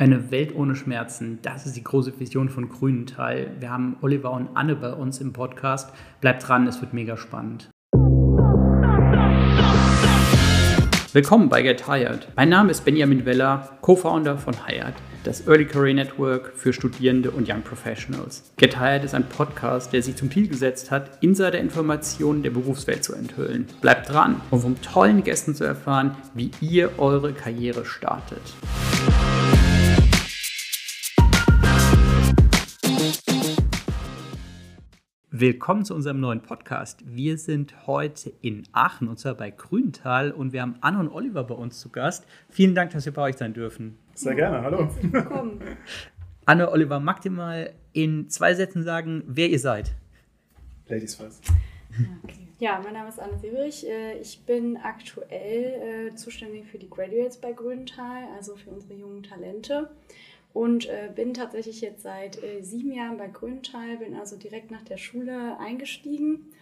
Eine Welt ohne Schmerzen, das ist die große Vision von Grünenthal. Wir haben Oliver und Anne bei uns im Podcast. Bleibt dran, es wird mega spannend. Willkommen bei Get Hired. Mein Name ist Benjamin Weller, Co-Founder von Hired, das Early Career Network für Studierende und Young Professionals. Get Hired ist ein Podcast, der sich zum Ziel gesetzt hat, Insider-Informationen der Berufswelt zu enthüllen. Bleibt dran, um von tollen Gästen zu erfahren, wie ihr eure Karriere startet. Willkommen zu unserem neuen Podcast. Wir sind heute in Aachen und zwar bei Grüntal und wir haben Anne und Oliver bei uns zu Gast. Vielen Dank, dass wir bei euch sein dürfen. Sehr gerne, hallo. Willkommen. Anne, Oliver, mag ihr mal in zwei Sätzen sagen, wer ihr seid? Ladies first. Okay. Ja, mein Name ist Anne Sieberich. Äh, ich bin aktuell äh, zuständig für die Graduates bei Grüntal, also für unsere jungen Talente und äh, bin tatsächlich jetzt seit äh, sieben Jahren bei Grüntal, bin also direkt nach der Schule eingestiegen.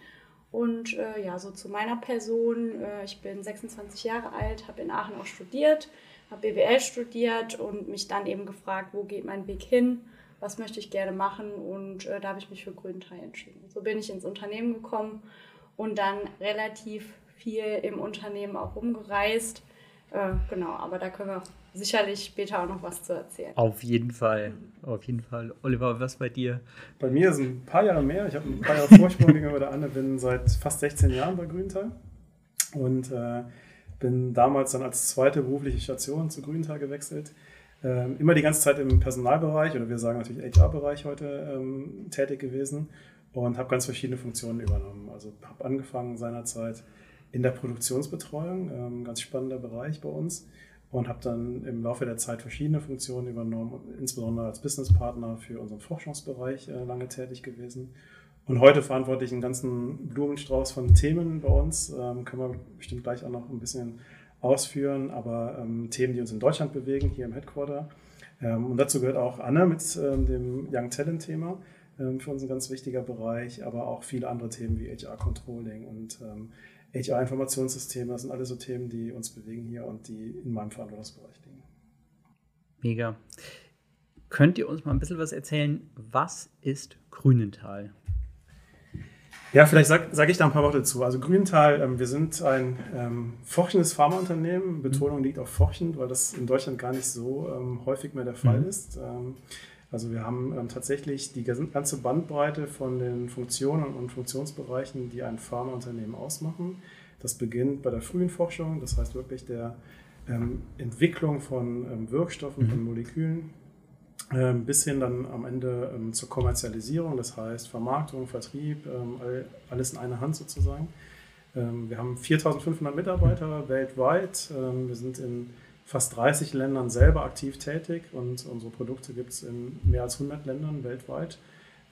Und äh, ja, so zu meiner Person, äh, ich bin 26 Jahre alt, habe in Aachen auch studiert, habe BWL studiert und mich dann eben gefragt, wo geht mein Weg hin, was möchte ich gerne machen und äh, da habe ich mich für Grüntal entschieden. So bin ich ins Unternehmen gekommen und dann relativ viel im Unternehmen auch rumgereist. Äh, genau, aber da können wir sicherlich später auch noch was zu erzählen. Auf jeden Fall, auf jeden Fall. Oliver, was bei dir? Bei mir sind ein paar Jahre mehr. Ich habe ein paar Jahre Vorsprung gegenüber der Anne, bin seit fast 16 Jahren bei Grüntal und äh, bin damals dann als zweite berufliche Station zu Grüntal gewechselt. Ähm, immer die ganze Zeit im Personalbereich oder wir sagen natürlich HR-Bereich heute ähm, tätig gewesen und habe ganz verschiedene Funktionen übernommen. Also habe angefangen seinerzeit in der Produktionsbetreuung, ähm, ganz spannender Bereich bei uns und habe dann im Laufe der Zeit verschiedene Funktionen übernommen, insbesondere als Businesspartner für unseren Forschungsbereich äh, lange tätig gewesen. Und heute verantworte ich einen ganzen Blumenstrauß von Themen bei uns. Ähm, können wir bestimmt gleich auch noch ein bisschen ausführen, aber ähm, Themen, die uns in Deutschland bewegen, hier im Headquarter. Ähm, und dazu gehört auch Anne mit ähm, dem Young Talent Thema, ähm, für uns ein ganz wichtiger Bereich, aber auch viele andere Themen wie HR Controlling und ähm, HR-Informationssysteme, das sind alles so Themen, die uns bewegen hier und die in meinem Verantwortungsbereich liegen. Mega. Könnt ihr uns mal ein bisschen was erzählen? Was ist Grünenthal? Ja, vielleicht sage sag ich da ein paar Worte zu. Also Grünenthal, ähm, wir sind ein ähm, forschendes Pharmaunternehmen. Betonung liegt auf forschend, weil das in Deutschland gar nicht so ähm, häufig mehr der Fall mhm. ist. Also wir haben ähm, tatsächlich die ganze Bandbreite von den Funktionen und Funktionsbereichen, die ein Pharmaunternehmen ausmachen. Das beginnt bei der frühen Forschung, das heißt wirklich der ähm, Entwicklung von ähm, Wirkstoffen, mhm. von Molekülen, ähm, bis hin dann am Ende ähm, zur Kommerzialisierung, das heißt Vermarktung, Vertrieb, ähm, all, alles in einer Hand sozusagen. wir haben 4500 Mitarbeiter weltweit. wir sind in fast 30 Ländern selber aktiv tätig und unsere Produkte gibt es in mehr als 100 Ländern weltweit.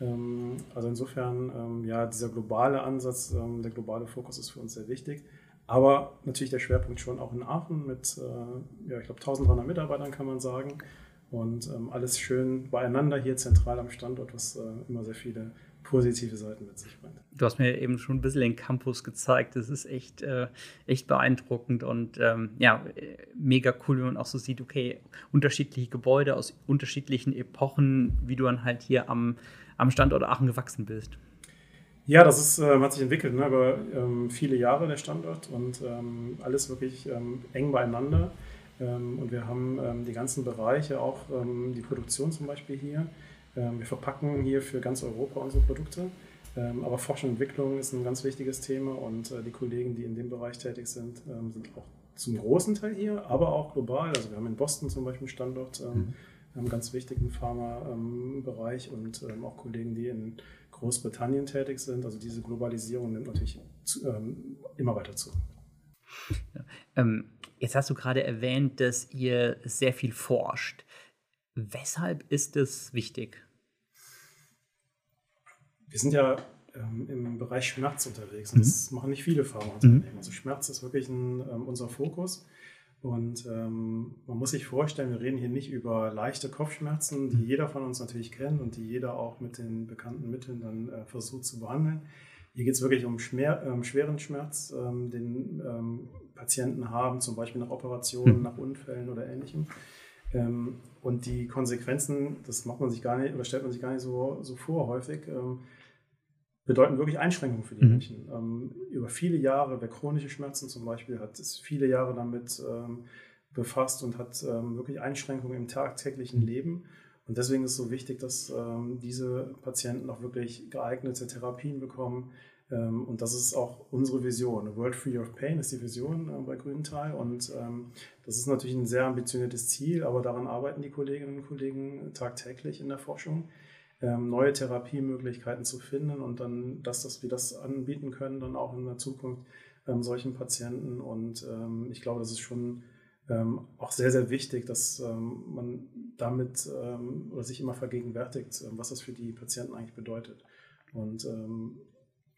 Ähm, also insofern, ähm, ja, dieser globale Ansatz, ähm, der globale Fokus ist für uns sehr wichtig. Aber natürlich der Schwerpunkt schon auch in Aachen mit, äh, ja, ich glaube, 1300 Mitarbeitern kann man sagen. Und alles schön beieinander hier zentral am Standort, was äh, immer sehr viele positive Seiten mit sich bringt. Du hast mir eben schon ein bisschen den Campus gezeigt. Das ist echt, äh, echt beeindruckend und ähm, ja, mega cool, wenn man auch so sieht, okay, unterschiedliche Gebäude aus unterschiedlichen Epochen, wie du dann halt hier am, am Standort Aachen gewachsen bist. Ja, das ist, äh, hat sich entwickelt ne, über ähm, viele Jahre der Standort und ähm, alles wirklich ähm, eng beieinander. Ähm, und wir haben ähm, die ganzen Bereiche, auch die Produktion zum Beispiel hier, wir verpacken hier für ganz Europa unsere Produkte. Ähm, aber Forschung und Entwicklung ist ein ganz wichtiges Thema und äh, die Kollegen, die in dem Bereich tätig sind, ähm, sind auch zum großen Teil hier, aber auch global. Also wir haben in Boston zum Beispiel einen Standort, mhm. einen ganz wichtigen Pharma-Bereich und auch Kollegen, die in Großbritannien tätig sind. Also diese Globalisierung nimmt natürlich immer weiter zu. jetzt hast du gerade erwähnt, dass ihr sehr viel forscht. Weshalb ist es wichtig? Wir sind ja ähm, im Bereich Schmerz unterwegs. Mhm. Das machen nicht viele Pharmaunternehmen. Mhm. Also Schmerz ist wirklich ein, ähm, unser Fokus. Und ähm, man muss sich vorstellen, wir reden hier nicht über leichte Kopfschmerzen, die mhm. jeder von uns natürlich kennt und die jeder auch mit den bekannten Mitteln dann äh, versucht zu behandeln. Hier geht es wirklich um Schmer ähm, schweren Schmerz, ähm, den ähm, Patienten haben, zum Beispiel nach Operationen, mhm. nach Unfällen oder ähnlichem. Und die Konsequenzen, das macht man sich gar nicht, oder stellt man sich gar nicht so, so vor häufig, ähm, bedeuten wirklich Einschränkungen für die mhm. Menschen. Ähm, über viele Jahre, wer chronische Schmerzen zum Beispiel hat, ist viele Jahre damit ähm, befasst und hat ähm, wirklich Einschränkungen im tagtäglichen Leben. Und deswegen ist es so wichtig, dass ähm, diese Patienten auch wirklich geeignete Therapien bekommen. Ähm, und das ist auch unsere Vision. World Free of Pain ist die Vision äh, bei Grüntal. Und ähm, das ist natürlich ein sehr ambitioniertes Ziel, aber daran arbeiten die Kolleginnen und Kollegen tagtäglich in der Forschung, ähm, neue Therapiemöglichkeiten zu finden und dann, dass, dass wir das anbieten können, dann auch in der Zukunft solchen Patienten. Und ich glaube, das ist schon auch sehr, sehr wichtig, dass man damit oder sich immer vergegenwärtigt, was das für die Patienten eigentlich bedeutet. Und ähm,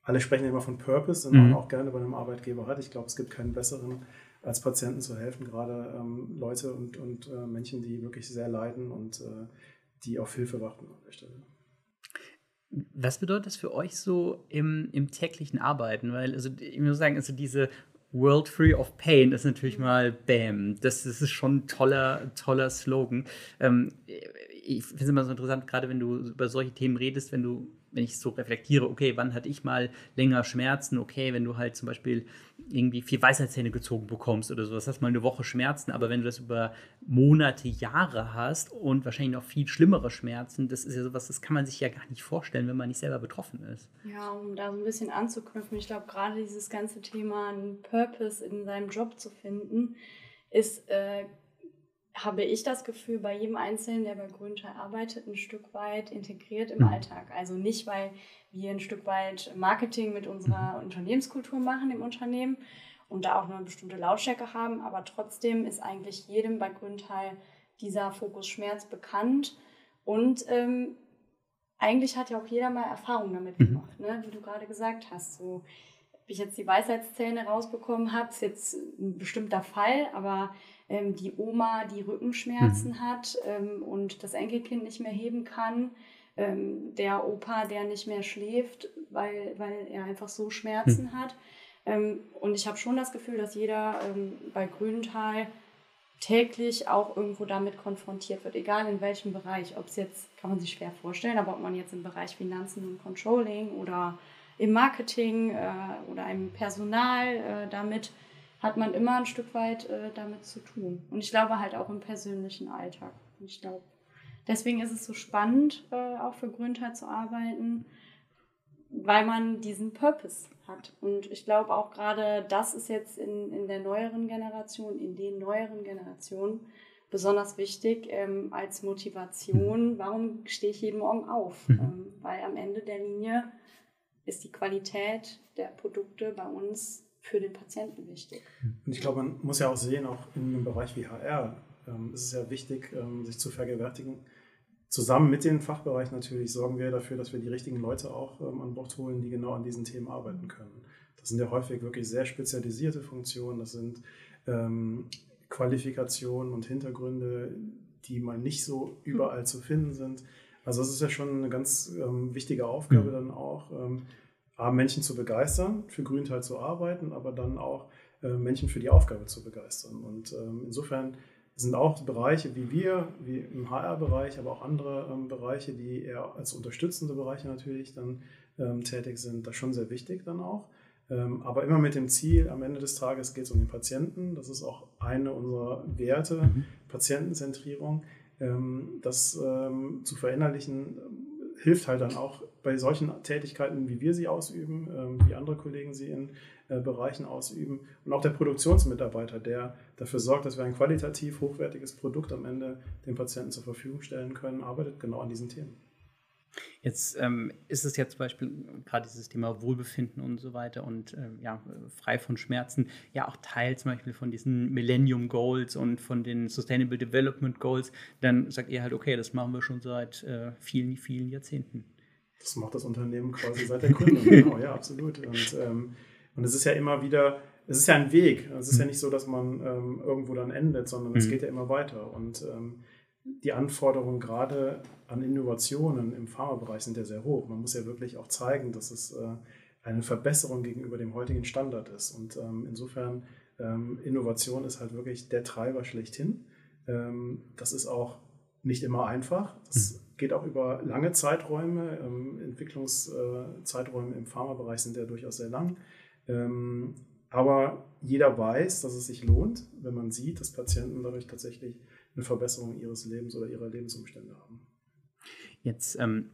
alle sprechen immer von Purpose, den man mhm. auch gerne bei einem Arbeitgeber hat. Ich glaube, es gibt keinen besseren, als Patienten zu helfen, gerade ähm, Leute und, und äh, Menschen, die wirklich sehr leiden und äh, die auf Hilfe warten an der Stelle. Was bedeutet das für euch so im, im täglichen Arbeiten? Weil, also ich muss sagen, also diese World Free of Pain ist natürlich mal Bam. Das, das ist schon ein toller, toller Slogan. Ähm, ich finde es immer so interessant, gerade wenn du über solche Themen redest, wenn du wenn ich so reflektiere, okay, wann hatte ich mal länger Schmerzen? Okay, wenn du halt zum Beispiel irgendwie vier Weisheitszähne gezogen bekommst oder sowas, hast mal eine Woche Schmerzen, aber wenn du das über Monate, Jahre hast und wahrscheinlich noch viel schlimmere Schmerzen, das ist ja sowas, das kann man sich ja gar nicht vorstellen, wenn man nicht selber betroffen ist. Ja, um da so ein bisschen anzuknüpfen, ich glaube, gerade dieses ganze Thema, einen Purpose in seinem Job zu finden, ist äh, habe ich das Gefühl, bei jedem Einzelnen, der bei Grünteil arbeitet, ein Stück weit integriert im mhm. Alltag. Also nicht, weil wir ein Stück weit Marketing mit unserer mhm. Unternehmenskultur machen im Unternehmen und da auch eine bestimmte Lautstärke haben, aber trotzdem ist eigentlich jedem bei Grünteil dieser Fokus Schmerz bekannt und ähm, eigentlich hat ja auch jeder mal Erfahrung damit mhm. gemacht, ne? wie du gerade gesagt hast. So, ob ich jetzt die Weisheitszähne rausbekommen habe, ist jetzt ein bestimmter Fall, aber ähm, die Oma, die Rückenschmerzen mhm. hat ähm, und das Enkelkind nicht mehr heben kann, ähm, der Opa, der nicht mehr schläft, weil, weil er einfach so Schmerzen mhm. hat. Ähm, und ich habe schon das Gefühl, dass jeder ähm, bei Grünenthal täglich auch irgendwo damit konfrontiert wird, egal in welchem Bereich. Ob es jetzt, kann man sich schwer vorstellen, aber ob man jetzt im Bereich Finanzen und Controlling oder im Marketing äh, oder im Personal äh, damit hat man immer ein Stück weit äh, damit zu tun. Und ich glaube halt auch im persönlichen Alltag. Ich glaube, deswegen ist es so spannend, äh, auch für Grünter zu arbeiten, weil man diesen Purpose hat. Und ich glaube auch gerade, das ist jetzt in, in der neueren Generation, in den neueren Generationen besonders wichtig ähm, als Motivation. Warum stehe ich jeden Morgen auf? Mhm. Ähm, weil am Ende der Linie ist die Qualität der Produkte bei uns für den Patienten wichtig. Und ich glaube, man muss ja auch sehen, auch in einem Bereich wie HR ähm, ist es ja wichtig, ähm, sich zu vergegenwärtigen. Zusammen mit den Fachbereichen natürlich sorgen wir dafür, dass wir die richtigen Leute auch ähm, an Bord holen, die genau an diesen Themen arbeiten können. Das sind ja häufig wirklich sehr spezialisierte Funktionen. Das sind ähm, Qualifikationen und Hintergründe, die mal nicht so überall zu finden sind. Also das ist ja schon eine ganz ähm, wichtige Aufgabe mhm. dann auch, ähm, A, Menschen zu begeistern, für Grünteil zu arbeiten, aber dann auch äh, Menschen für die Aufgabe zu begeistern. Und ähm, insofern sind auch Bereiche wie wir, wie im HR-Bereich, aber auch andere ähm, Bereiche, die eher als unterstützende Bereiche natürlich dann ähm, tätig sind, da schon sehr wichtig dann auch. Ähm, aber immer mit dem Ziel, am Ende des Tages geht es um den Patienten. Das ist auch eine unserer Werte, mhm. Patientenzentrierung. Ähm, das ähm, zu verinnerlichen hilft halt dann auch bei solchen Tätigkeiten, wie wir sie ausüben, ähm, wie andere Kollegen sie in äh, Bereichen ausüben und auch der Produktionsmitarbeiter, der dafür sorgt, dass wir ein qualitativ hochwertiges Produkt am Ende den Patienten zur Verfügung stellen können, arbeitet genau an diesen Themen. Jetzt ähm, ist es ja zum Beispiel gerade dieses Thema Wohlbefinden und so weiter und äh, ja, frei von Schmerzen, ja auch Teil zum Beispiel von diesen Millennium Goals und von den Sustainable Development Goals. Dann sagt ihr halt, okay, das machen wir schon seit äh, vielen, vielen Jahrzehnten. Das macht das Unternehmen quasi seit der Gründung, genau, ja, absolut. Und, ähm, und es ist ja immer wieder, es ist ja ein Weg. Es ist ja nicht so, dass man ähm, irgendwo dann endet, sondern es mhm. geht ja immer weiter. Und ähm, die Anforderungen gerade an Innovationen im Pharmabereich sind ja sehr hoch. Man muss ja wirklich auch zeigen, dass es äh, eine Verbesserung gegenüber dem heutigen Standard ist. Und ähm, insofern, ähm, Innovation ist halt wirklich der Treiber schlechthin. Ähm, das ist auch nicht immer einfach. Das mhm. geht auch über lange Zeiträume. Entwicklungszeiträume im Pharmabereich sind ja durchaus sehr lang. Aber jeder weiß, dass es sich lohnt, wenn man sieht, dass Patienten dadurch tatsächlich eine Verbesserung ihres Lebens oder ihrer Lebensumstände haben. Jetzt ähm,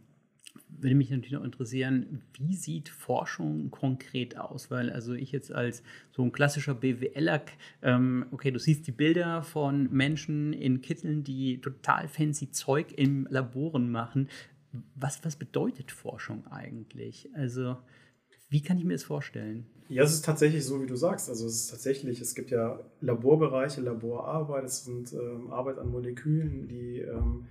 würde mich natürlich noch interessieren, wie sieht Forschung konkret aus? Weil also ich jetzt als so ein klassischer BWLer, ähm, okay, du siehst die Bilder von Menschen in Kitteln, die total fancy Zeug im Laboren machen. Was, was bedeutet Forschung eigentlich? Also wie kann ich mir das vorstellen? Ja, es ist tatsächlich so, wie du sagst. Also es ist tatsächlich, es gibt ja Laborbereiche, Laborarbeit, es sind ähm, Arbeit an Molekülen, die ähm,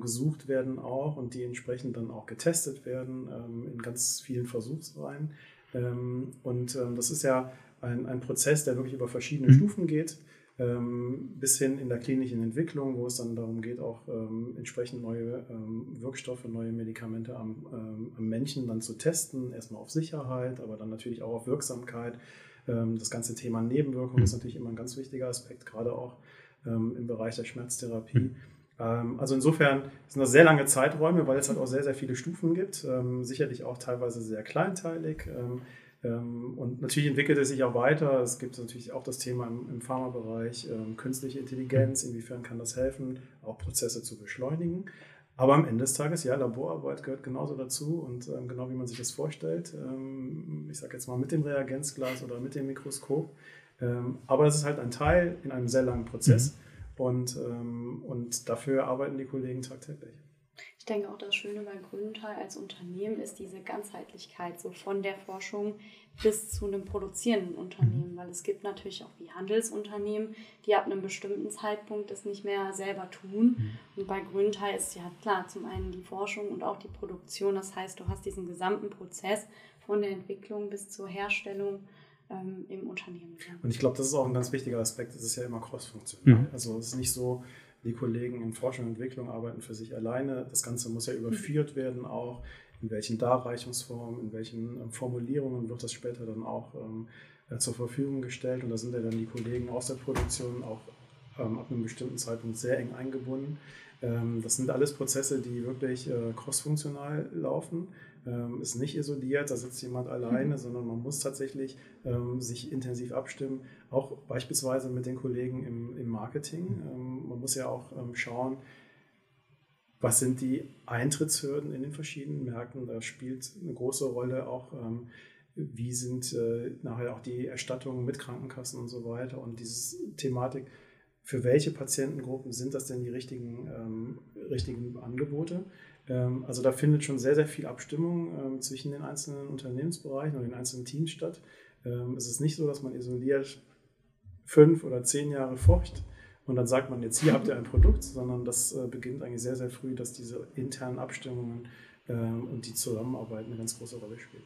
gesucht werden auch und die entsprechend dann auch getestet werden ähm, in ganz vielen Versuchsreihen. Ähm, und ähm, das ist ja ein, ein Prozess, der wirklich über verschiedene mhm. Stufen geht, ähm, bis hin in der klinischen Entwicklung, wo es dann darum geht, auch ähm, entsprechend neue Wirkstoffe, neue Medikamente am, am Menschen dann zu testen, erstmal auf Sicherheit, aber dann natürlich auch auf Wirksamkeit. das ganze Thema Nebenwirkungen mhm. ist natürlich immer ein ganz wichtiger Aspekt, gerade auch im Bereich der Schmerztherapie. Mhm. Ähm, also insofern sind das sehr lange Zeiträume, weil es halt auch sehr, sehr viele Stufen gibt. Ähm, sicherlich auch teilweise sehr kleinteilig. Ähm, und natürlich entwickelt es sich auch weiter. Es gibt natürlich auch das Thema im, im Pharmabereich, künstliche Intelligenz, inwiefern kann das helfen, auch Prozesse zu beschleunigen. Aber am Ende des Tages, ja, Laborarbeit gehört genauso dazu und ähm, genau wie man sich das vorstellt. Ähm, ich sage jetzt mal mit dem Reagenzglas oder mit dem Mikroskop. Ähm, aber es ist halt ein Teil in einem sehr langen Prozess. Mhm. Und, ähm, und dafür arbeiten die Kollegen tagtäglich. Ich denke auch, das Schöne bei Grünenthal als Unternehmen ist diese Ganzheitlichkeit, so von der Forschung bis zu einem produzierenden Unternehmen, weil es gibt natürlich auch wie Handelsunternehmen, die ab einem bestimmten Zeitpunkt es nicht mehr selber tun. Mhm. Und bei Grünenthal ist ja klar, zum einen die Forschung und auch die Produktion. Das heißt, du hast diesen gesamten Prozess von der Entwicklung bis zur Herstellung ähm, im Unternehmen. Und ich glaube, das ist auch ein ganz wichtiger Aspekt. Es ist ja immer cross-funktional. Mhm. Also es ist nicht so, die Kollegen in Forschung und Entwicklung arbeiten für sich alleine. Das Ganze muss ja überführt mhm. werden auch. In welchen Darreichungsformen, in welchen ähm, Formulierungen wird das später dann auch ähm, äh, zur Verfügung gestellt. Und da sind ja dann die Kollegen aus der Produktion auch ähm, ab einem bestimmten Zeitpunkt sehr eng eingebunden. Ähm, das sind alles Prozesse, die wirklich äh, cross-funktional laufen ähm, ist nicht isoliert, da sitzt jemand alleine, mhm. sondern man muss tatsächlich ähm, sich intensiv abstimmen, auch beispielsweise mit den Kollegen im, im Marketing. Mhm. Ähm, man muss ja auch ähm, schauen, was sind die Eintrittshürden in den verschiedenen Märkten. Da spielt eine große Rolle auch, ähm, wie sind äh, nachher auch die Erstattungen mit Krankenkassen und so weiter und diese Thematik für welche Patientengruppen sind das denn die richtigen, ähm, richtigen Angebote? Ähm, also da findet schon sehr, sehr viel Abstimmung ähm, zwischen den einzelnen Unternehmensbereichen und den einzelnen Teams statt. Ähm, es ist nicht so, dass man isoliert fünf oder zehn Jahre forscht und dann sagt man, jetzt hier habt ihr ein Produkt, sondern das äh, beginnt eigentlich sehr, sehr früh, dass diese internen Abstimmungen und die Zusammenarbeit eine ganz große Rolle spielt.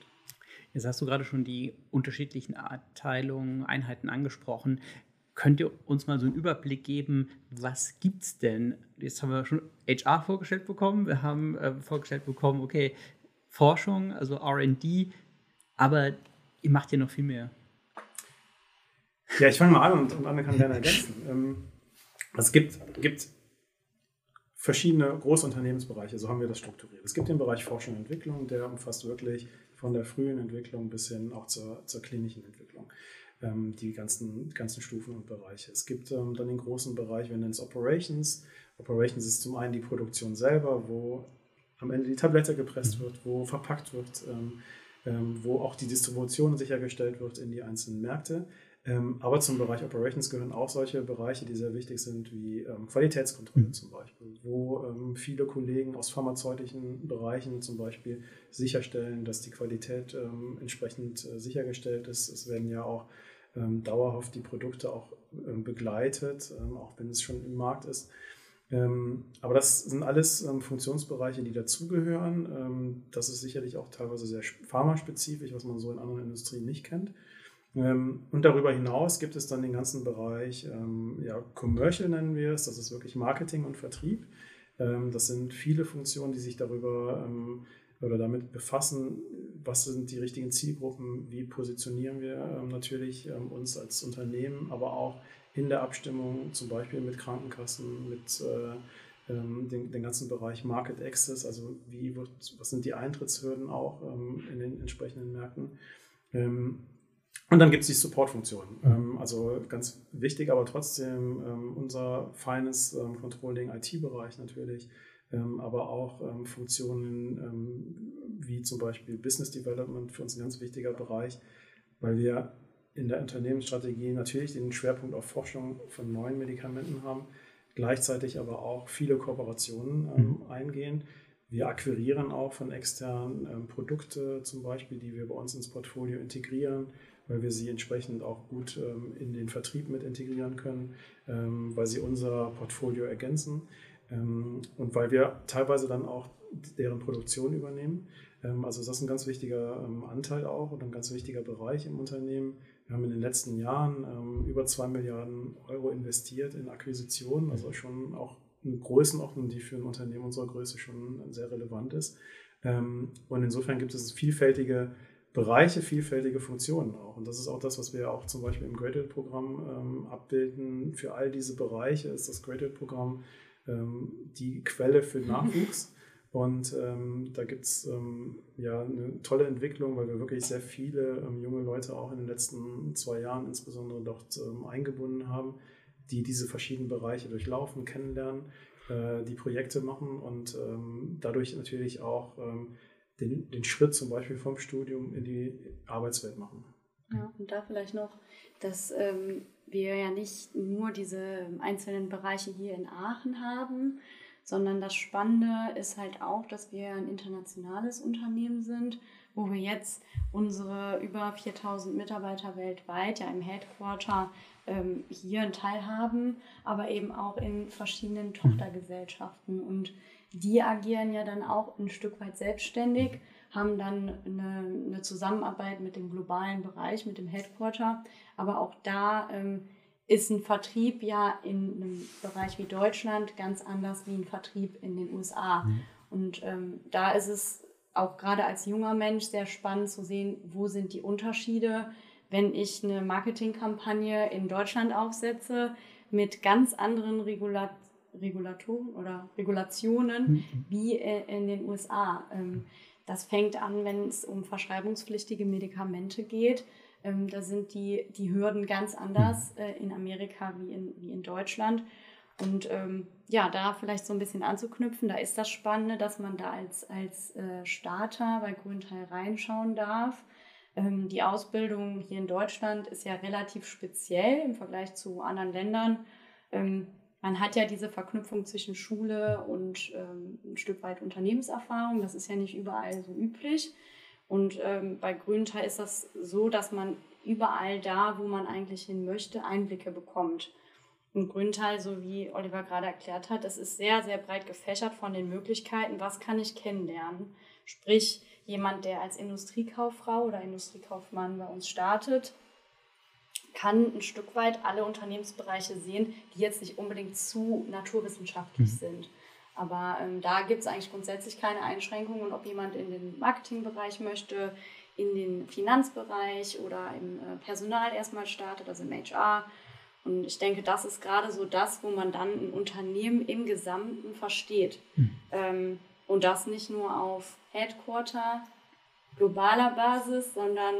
Jetzt hast du gerade schon die unterschiedlichen Abteilungen, Einheiten angesprochen. Könnt ihr uns mal so einen Überblick geben, was gibt es denn? Jetzt haben wir schon HR vorgestellt bekommen, wir haben äh, vorgestellt bekommen, okay, Forschung, also RD, aber ihr macht ja noch viel mehr. Ja, ich fange mal an und, und Anne kann gerne ergänzen. Ähm, es gibt, gibt verschiedene große Unternehmensbereiche, so haben wir das strukturiert. Es gibt den Bereich Forschung und Entwicklung, der umfasst wirklich von der frühen Entwicklung bis hin auch zur, zur klinischen Entwicklung die ganzen, ganzen Stufen und Bereiche. Es gibt ähm, dann den großen Bereich, wir nennen es Operations. Operations ist zum einen die Produktion selber, wo am Ende die Tablette gepresst mhm. wird, wo verpackt wird, ähm, ähm, wo auch die Distribution sichergestellt wird in die einzelnen Märkte. Ähm, aber zum Bereich Operations gehören auch solche Bereiche, die sehr wichtig sind, wie ähm, Qualitätskontrolle mhm. zum Beispiel, wo ähm, viele Kollegen aus pharmazeutischen Bereichen zum Beispiel sicherstellen, dass die Qualität ähm, entsprechend äh, sichergestellt ist. Es werden ja auch ähm, dauerhaft die Produkte auch ähm, begleitet, auch wenn es schon im Markt ist. aber das sind alles Funktionsbereiche, die dazugehören. das ist sicherlich auch teilweise sehr pharmaspezifisch, was man so in anderen Industrien nicht kennt. Ähm, und darüber hinaus gibt es dann den ganzen Bereich, ähm, ja, Commercial nennen wir es, das ist wirklich Marketing und Vertrieb. Ähm, das sind viele Funktionen, die sich darüber oder damit befassen, was sind die richtigen Zielgruppen, wie positionieren wir natürlich uns als Unternehmen, aber auch in der Abstimmung zum Beispiel mit Krankenkassen, mit, ähm, den, den, ganzen Bereich Market Access, also wie wird, was sind die Eintrittshürden auch ähm, in den entsprechenden Märkten. Ähm, und dann gibt es die Support-Funktion. Ähm, also ganz wichtig, aber trotzdem ähm, unser feines ähm, Controlling IT-Bereich natürlich, aber auch Funktionen wie zum Beispiel Business Development für uns ein ganz wichtiger Bereich, weil wir in der Unternehmensstrategie natürlich den Schwerpunkt auf Forschung von neuen Medikamenten haben, gleichzeitig aber auch viele Kooperationen ähm, mhm. eingehen. Wir akquirieren auch von externen ähm, Produkte zum Beispiel, die wir bei uns ins Portfolio integrieren, weil wir sie entsprechend auch gut ähm, in den Vertrieb mit integrieren können, ähm, weil sie unser Portfolio ergänzen ähm, und weil wir teilweise dann auch deren Produktion übernehmen. Ähm, also das ist ein ganz wichtiger Anteil auch und ein ganz wichtiger Bereich im Unternehmen wir haben in den letzten Jahren ähm, über zwei Milliarden Euro investiert in Akquisitionen, also schon auch eine Größenordnung, die für ein Unternehmen unserer Größe schon sehr relevant ist. Ähm, und insofern gibt es vielfältige Bereiche, vielfältige Funktionen auch. Und das ist auch das, was wir auch zum Beispiel im Graduate-Programm ähm, abbilden. Für all diese Bereiche ist das Graduate-Programm ähm, die Quelle für Nachwuchs. Und ähm, da gibt es ähm, ja eine tolle Entwicklung, weil wir wirklich sehr viele ähm, junge Leute auch in den letzten zwei Jahren insbesondere dort ähm, eingebunden haben, die diese verschiedenen Bereiche durchlaufen, kennenlernen, äh, die Projekte machen und ähm, dadurch natürlich auch ähm, den, den Schritt zum Beispiel vom Studium in die Arbeitswelt machen. Ja, und da vielleicht noch, dass wir ja nicht nur diese einzelnen Bereiche hier in Aachen haben, sondern das Spannende ist halt auch, dass wir ein internationales Unternehmen sind, wo wir jetzt unsere über 4000 Mitarbeiter weltweit ja im Headquarter ähm, hier einen Teil haben, aber eben auch in verschiedenen Tochtergesellschaften. Und die agieren ja dann auch ein Stück weit selbstständig, haben dann eine, eine Zusammenarbeit mit dem globalen Bereich, mit dem Headquarter, aber auch da ähm, ist ein Vertrieb ja in einem Bereich wie Deutschland ganz anders wie ein Vertrieb in den USA. Mhm. Und ähm, da ist es auch gerade als junger Mensch sehr spannend zu sehen, wo sind die Unterschiede, wenn ich eine Marketingkampagne in Deutschland aufsetze mit ganz anderen Regulat Regulatoren oder Regulationen mhm. wie in den USA. Ähm, das fängt an, wenn es um verschreibungspflichtige Medikamente geht ähm, da sind die, die Hürden ganz anders mhm. äh, in Amerika wie in, wie in Deutschland. Und ähm, ja, da vielleicht so ein bisschen anzuknüpfen, da ist das Spannende, dass man da als, als äh, Starter bei Grünteil reinschauen darf. Ähm, die Ausbildung hier in Deutschland ist ja relativ speziell im Vergleich zu anderen Ländern. Ähm, man hat ja diese Verknüpfung zwischen Schule und ähm, ein Stück weit Unternehmenserfahrung. Das ist ja nicht überall so üblich. Und ähm, bei Grüntal ist das so, dass man überall da, wo man eigentlich hin möchte, Einblicke bekommt. Und Grüntal, so wie Oliver gerade erklärt hat, das ist sehr, sehr breit gefächert von den Möglichkeiten, was kann ich kennenlernen. Sprich, jemand, der als Industriekauffrau oder Industriekaufmann bei uns startet, kann ein Stück weit alle Unternehmensbereiche sehen, die jetzt nicht unbedingt zu naturwissenschaftlich mhm. sind. Aber ähm, da gibt es eigentlich grundsätzlich keine Einschränkungen, ob jemand in den Marketingbereich möchte, in den Finanzbereich oder im äh, Personal erstmal startet, also im HR. Und ich denke, das ist gerade so das, wo man dann ein Unternehmen im Gesamten versteht. Mhm. Ähm, und das nicht nur auf Headquarter, globaler Basis, sondern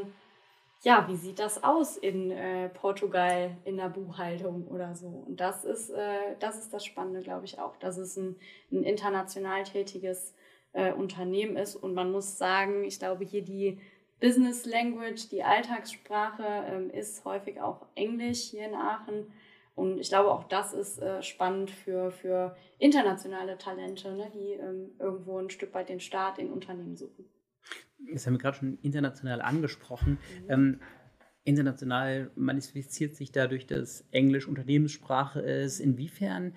ja, wie sieht das aus in äh, Portugal in der Buchhaltung oder so? Und das ist, äh, das, ist das Spannende, glaube ich, auch, dass es ein, ein international tätiges äh, Unternehmen ist. Und man muss sagen, ich glaube, hier die Business Language, die Alltagssprache ähm, ist häufig auch Englisch hier in Aachen. Und ich glaube, auch das ist äh, spannend für, für internationale Talente, ne, die ähm, irgendwo ein Stück weit den Start in Unternehmen suchen das haben wir gerade schon international angesprochen. Mhm. Ähm, international manifestiert sich dadurch, dass Englisch Unternehmenssprache ist. Inwiefern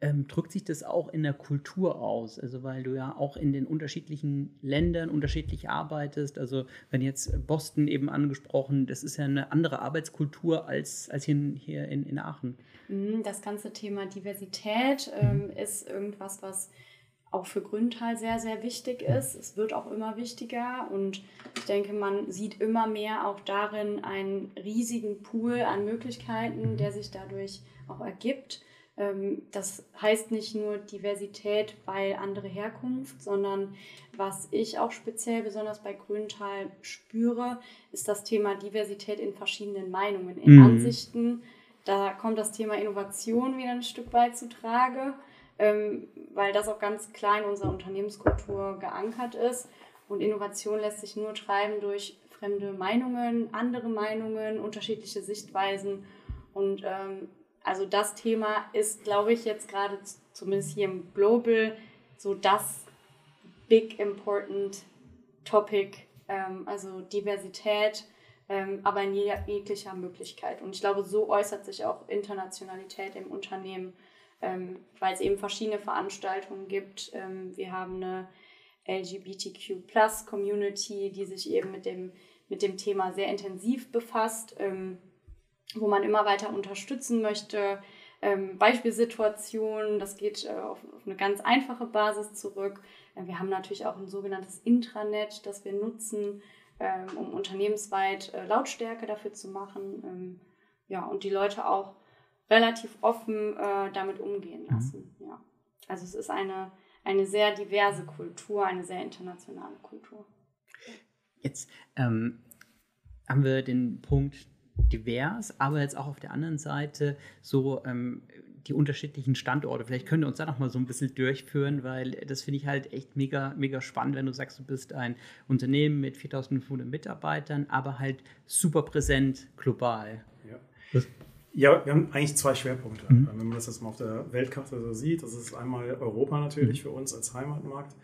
ähm, drückt sich das auch in der Kultur aus? Also weil du ja auch in den unterschiedlichen Ländern unterschiedlich arbeitest. Also wenn jetzt Boston eben angesprochen, das ist ja eine andere Arbeitskultur als, als hier, in, hier in, in Aachen. Mhm, das ganze Thema Diversität ähm, ist irgendwas, was auch für Grüntal sehr, sehr wichtig ist. Es wird auch immer wichtiger und ich denke, man sieht immer mehr auch darin einen riesigen Pool an Möglichkeiten, der sich dadurch auch ergibt. Ähm, das heißt nicht nur Diversität, weil andere Herkunft, sondern was ich auch speziell besonders bei Grüntal spüre, ist das Thema Diversität in verschiedenen Meinungen, in mhm. Ansichten. Da kommt das Thema Innovation wieder ein Stück weit zu Trage, ähm, weil das auch ganz klar in unserer Unternehmenskultur geankert ist. Und Innovation lässt sich nur treiben durch fremde Meinungen, andere Meinungen, unterschiedliche Sichtweisen. Und ähm, also das Thema ist, glaube ich, jetzt gerade zumindest hier im Global so das big important Topic, ähm, also Diversität, ähm, aber in jeglicher Möglichkeit. Und ich glaube, so äußert sich auch Internationalität im Unternehmen, ähm, weil es eben verschiedene Veranstaltungen gibt. Ähm, wir haben eine LGBTQ Community, die sich eben mit dem, mit dem Thema sehr intensiv befasst, ähm, wo man immer weiter unterstützen möchte. Ähm, Beispielsituationen, das geht äh, auf, auf, eine ganz einfache Basis zurück. Äh, wir haben natürlich auch ein sogenanntes Intranet, das wir nutzen, ähm, um unternehmensweit äh, Lautstärke dafür zu machen. Ähm, ja, und die Leute auch relativ offen äh, damit umgehen mhm. lassen. Mhm. Ja. Also es ist eine eine sehr diverse Kultur, eine sehr internationale Kultur. Jetzt ähm, haben wir den Punkt divers, aber jetzt auch auf der anderen Seite so ähm, die unterschiedlichen Standorte. Vielleicht können wir uns da noch mal so ein bisschen durchführen, weil das finde ich halt echt mega, mega spannend, wenn du sagst, du bist ein Unternehmen mit 4500 Mitarbeitern, aber halt super präsent global. Ja. Ja, wir haben eigentlich zwei Schwerpunkte. Mhm. Wenn man das jetzt mal auf der Weltkarte so sieht, das ist einmal Europa natürlich mhm. für uns als Heimatmarkt.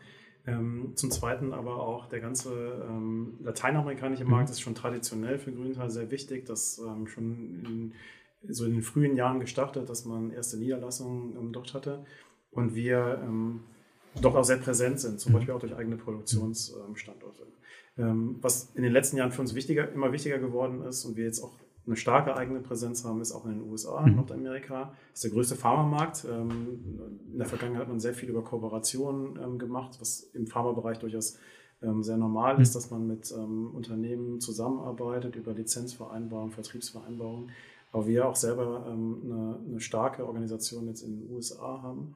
Ähm, zum Zweiten aber auch der ganze ähm, lateinamerikanische mhm. Markt ist schon traditionell für Grüntal sehr wichtig. Das ähm, schon in, so in den frühen Jahren gestartet, dass man erste Niederlassungen ähm, dort hatte. Und wir doch auch sehr präsent sind, zum mhm. Beispiel auch durch eigene Produktionsstandorte. Was in den letzten Jahren für uns wichtiger, immer wichtiger geworden ist und wir jetzt auch eine starke eigene Präsenz haben, ist auch in den USA, mhm. Nordamerika. Das ist der größte Pharmamarkt. Ähm, in der Vergangenheit hat man sehr viel über Kooperationen ähm, gemacht, was im Pharmabereich durchaus ähm, sehr normal mhm. ist, dass man mit Unternehmen zusammenarbeitet über Lizenzvereinbarungen, Vertriebsvereinbarungen. Aber wir auch selber eine, eine starke Organisation jetzt in den USA haben.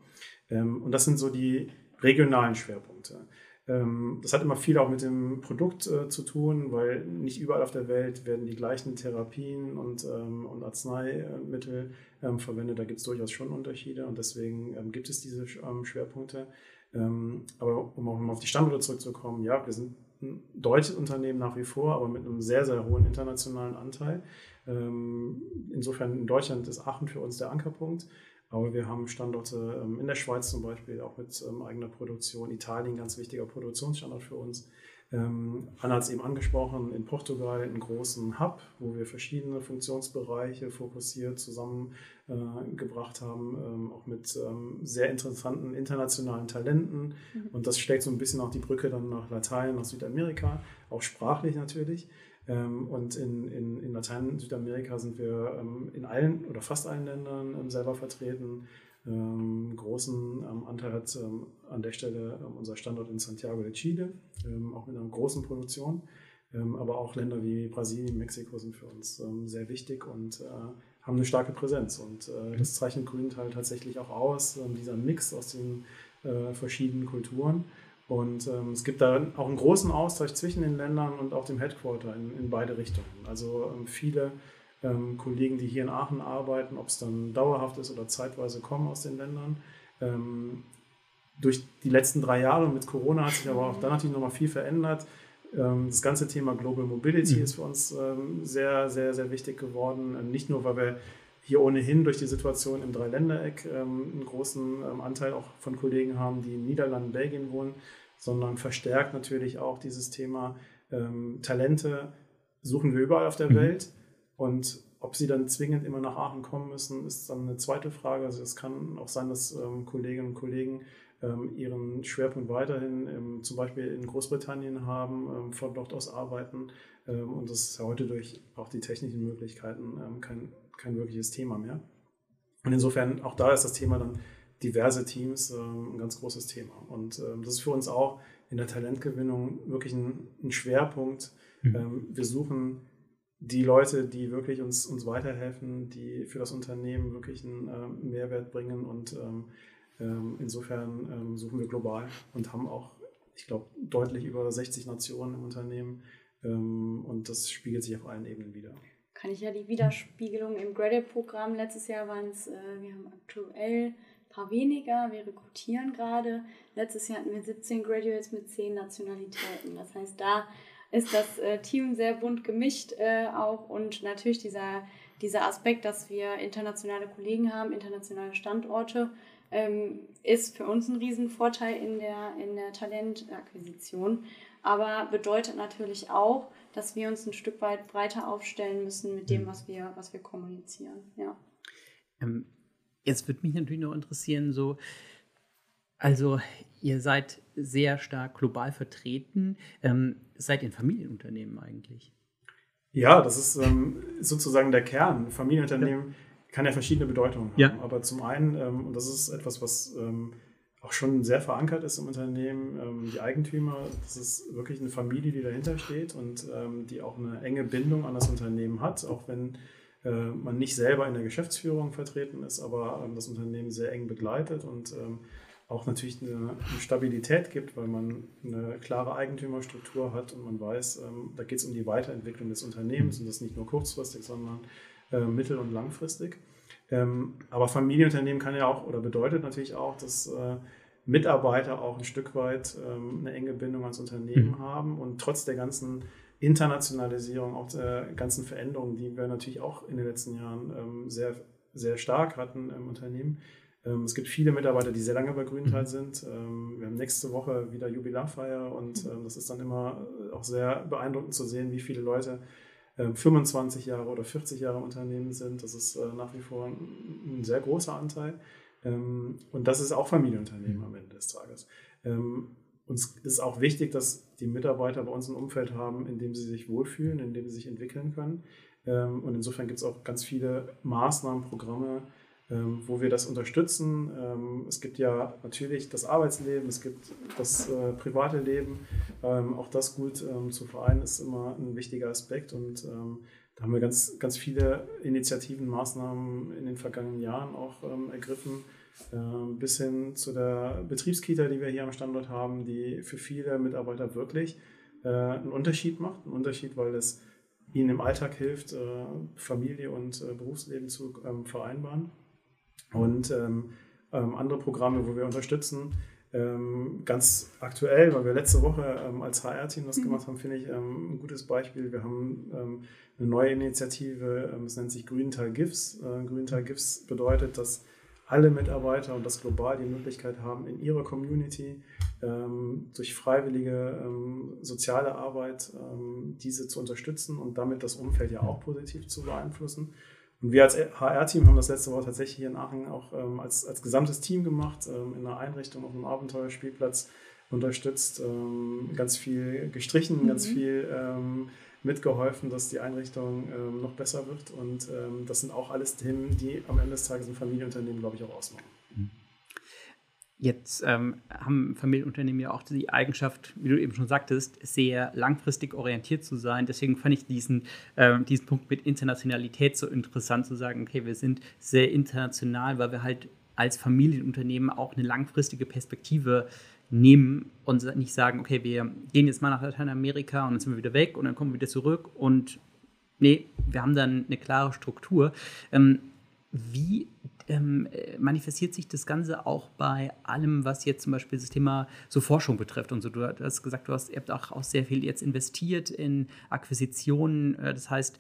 Und das sind so die regionalen Schwerpunkte. Ähm, das hat immer viel auch mit dem Produkt äh, zu tun, weil nicht überall auf der Welt werden die gleichen Therapien und, ähm, und Arzneimittel ähm, verwendet. Da gibt es durchaus schon Unterschiede und deswegen ähm, gibt es diese ähm, Schwerpunkte. Ähm, aber um auch mal auf die Standorte zurückzukommen, ja, wir sind ein deutsches Unternehmen nach wie vor, aber mit einem sehr, sehr hohen internationalen Anteil. insofern in Deutschland ist Aachen für uns der Ankerpunkt. Aber wir haben Standorte ähm, in der Schweiz zum Beispiel, auch mit ähm, eigener Produktion. Italien, ganz wichtiger Produktionsstandort für uns. Ähm, Anna hat es eben angesprochen, in Portugal einen großen Hub, wo wir verschiedene Funktionsbereiche fokussiert zusammengebracht äh, haben, ähm, auch mit ähm, sehr interessanten internationalen Talenten. Mhm. Und das schlägt so ein bisschen auch die Brücke dann nach Latein, nach Südamerika, auch sprachlich natürlich. Ähm, und in, in, in Latein- und Südamerika sind wir ähm, in allen oder fast allen Ländern ähm, selber vertreten. großen Anteil hat an der Stelle unser Standort in Santiago de Chile, auch mit einer großen Produktion. aber auch Länder wie Brasilien, Mexiko sind für uns sehr wichtig und äh, haben eine starke Präsenz. Und äh, das zeichnet Grüntal tatsächlich auch aus, dieser Mix aus den äh, verschiedenen Kulturen. Und ähm, es gibt da auch einen großen Austausch zwischen den Ländern und auch dem Headquarter in, in beide Richtungen. Also ähm, viele ähm, Kollegen, die hier in Aachen arbeiten, ob es dann dauerhaft ist oder zeitweise kommen aus den Ländern. Ähm, durch die letzten drei Jahre mit Corona hat sich aber auch da natürlich nochmal viel verändert. Ähm, das ganze Thema Global Mobility mhm. ist für uns ähm, sehr, sehr, sehr wichtig geworden. Nicht nur, weil wir hier ohnehin durch die Situation im Dreiländereck ähm, einen großen ähm, Anteil auch von Kollegen haben, die in Niederlanden, Belgien wohnen, sondern verstärkt natürlich auch dieses Thema ähm, Talente suchen wir überall auf der mhm. Welt und ob sie dann zwingend immer nach Aachen kommen müssen, ist dann eine zweite Frage. Also es kann auch sein, dass ähm, Kolleginnen und Kollegen ähm, ihren Schwerpunkt weiterhin ähm, zum Beispiel in Großbritannien haben, von dort aus arbeiten und das ist ja heute durch auch die technischen Möglichkeiten kein kein wirkliches Thema mehr. Und insofern, auch da ist das Thema dann diverse Teams ähm, ein ganz großes Thema. Und ähm, das ist für uns auch in der Talentgewinnung wirklich ein, ein Schwerpunkt. Mhm. Ähm, wir suchen die Leute, die wirklich uns, uns weiterhelfen, die für das Unternehmen wirklich einen ähm, Mehrwert bringen. Und ähm, ähm, insofern ähm, suchen wir global und haben auch, ich glaube, deutlich über 60 Nationen im Unternehmen. Ähm, und das spiegelt sich auf allen Ebenen wieder. Kann ich ja die Widerspiegelung im Graduate-Programm. Letztes Jahr waren es, äh, wir haben aktuell ein paar weniger, wir rekrutieren gerade. Letztes Jahr hatten wir 17 Graduates mit 10 Nationalitäten. Das heißt, da ist das äh, Team sehr bunt gemischt äh, auch und natürlich dieser, dieser Aspekt, dass wir internationale Kollegen haben, internationale Standorte, ähm, ist für uns ein Riesenvorteil in der, in der Talentakquisition, aber bedeutet natürlich auch, dass wir uns ein Stück weit breiter aufstellen müssen mit dem, mhm. was wir, was wir kommunizieren. Ja. Ähm, jetzt würde mich natürlich noch interessieren, so, also ihr seid sehr stark global vertreten. Ähm, seid ihr ein Familienunternehmen eigentlich? Ja, das ist ähm, sozusagen der Kern. Familienunternehmen ja. kann ja verschiedene Bedeutungen haben. Ja. Aber zum einen, ähm, und das ist etwas, was ähm, auch schon sehr verankert ist im Unternehmen, ähm, die Eigentümer, das ist wirklich eine Familie, die dahinter steht und ähm, die auch eine enge Bindung an das Unternehmen hat, auch wenn äh, man nicht selber in der Geschäftsführung vertreten ist, aber das Unternehmen sehr eng begleitet und auch natürlich eine, Stabilität gibt, weil man eine klare Eigentümerstruktur hat und man weiß, ähm, da geht es um die Weiterentwicklung des Unternehmens und das nicht nur kurzfristig, sondern äh, mittel- und langfristig. Ähm, aber Familienunternehmen kann ja auch oder bedeutet natürlich auch, dass äh, Mitarbeiter auch ein Stück weit ähm, eine enge Bindung ans Unternehmen mhm. haben und trotz der ganzen Internationalisierung, auch der ganzen Veränderungen, die wir natürlich auch in den letzten Jahren ähm, sehr, sehr stark hatten im Unternehmen, ähm, es gibt viele Mitarbeiter, die sehr lange bei Grüntal mhm. sind. Ähm, wir haben nächste Woche wieder Jubilarfeier und mhm. ähm, das ist dann immer äh, auch sehr beeindruckend zu sehen, wie viele Leute 25 Jahre oder 40 Jahre im Unternehmen sind. Das ist äh, nach wie vor ein sehr großer Anteil. Und das ist auch Familienunternehmen am Ende des Tages. Uns ist auch wichtig, dass die Mitarbeiter bei uns ein Umfeld haben, in dem sie sich wohlfühlen, in dem sie sich entwickeln können. Und insofern gibt es auch ganz viele Maßnahmen, Programme, ähm, wo wir das unterstützen. Ähm, es gibt ja natürlich das Arbeitsleben, es gibt das äh, private Leben. Ähm, auch das gut zu vereinen ist immer ein wichtiger Aspekt und da haben wir ganz, ganz viele Initiativen, Maßnahmen in den vergangenen Jahren auch ergriffen, bis hin zu der Betriebskita, die wir hier am Standort haben, die für viele Mitarbeiter wirklich äh, einen Unterschied macht. Einen Unterschied, weil es ihnen im Alltag hilft, äh, Familie und Berufsleben zu vereinbaren. Und ähm, ähm, andere Programme, wo wir unterstützen. Ähm, ganz aktuell, weil wir letzte Woche ähm, als HR-Team das mhm. gemacht haben, finde ich ein gutes Beispiel. Wir haben eine neue Initiative, es nennt sich Grüntal GIFs. Äh, Grüntal GIFs bedeutet, dass alle Mitarbeiter und das global die Möglichkeit haben, in ihrer Community ähm, durch freiwillige ähm, soziale Arbeit ähm, diese zu unterstützen und damit das Umfeld ja auch positiv zu beeinflussen. Und wir als HR-Team haben das letzte Woche tatsächlich hier in Aachen auch ähm, als, als gesamtes Team gemacht, ähm, in einer Einrichtung auf einem Abenteuerspielplatz unterstützt, ähm, ganz viel gestrichen, mhm. ganz viel ähm, mitgeholfen, dass die Einrichtung ähm, noch besser wird. Und ähm, das sind auch alles Themen, die am Ende des Tages ein Familienunternehmen, glaube ich, auch ausmachen. Jetzt ähm, haben Familienunternehmen ja auch die Eigenschaft, wie du eben schon sagtest, sehr langfristig orientiert zu sein. Deswegen fand ich diesen, äh, diesen Punkt mit Internationalität so interessant zu sagen, okay, wir sind sehr international, weil wir halt als Familienunternehmen auch eine langfristige Perspektive nehmen und nicht sagen, okay, wir gehen jetzt mal nach Lateinamerika und dann sind wir wieder weg und dann kommen wir wieder zurück und nee, wir haben dann eine klare Struktur. Ähm, wie ähm, manifestiert sich das Ganze auch bei allem, was jetzt zum Beispiel das Thema so Forschung betrifft und so. Du hast gesagt, du hast, ihr habt auch, auch sehr viel jetzt investiert in Akquisitionen. Äh, das heißt,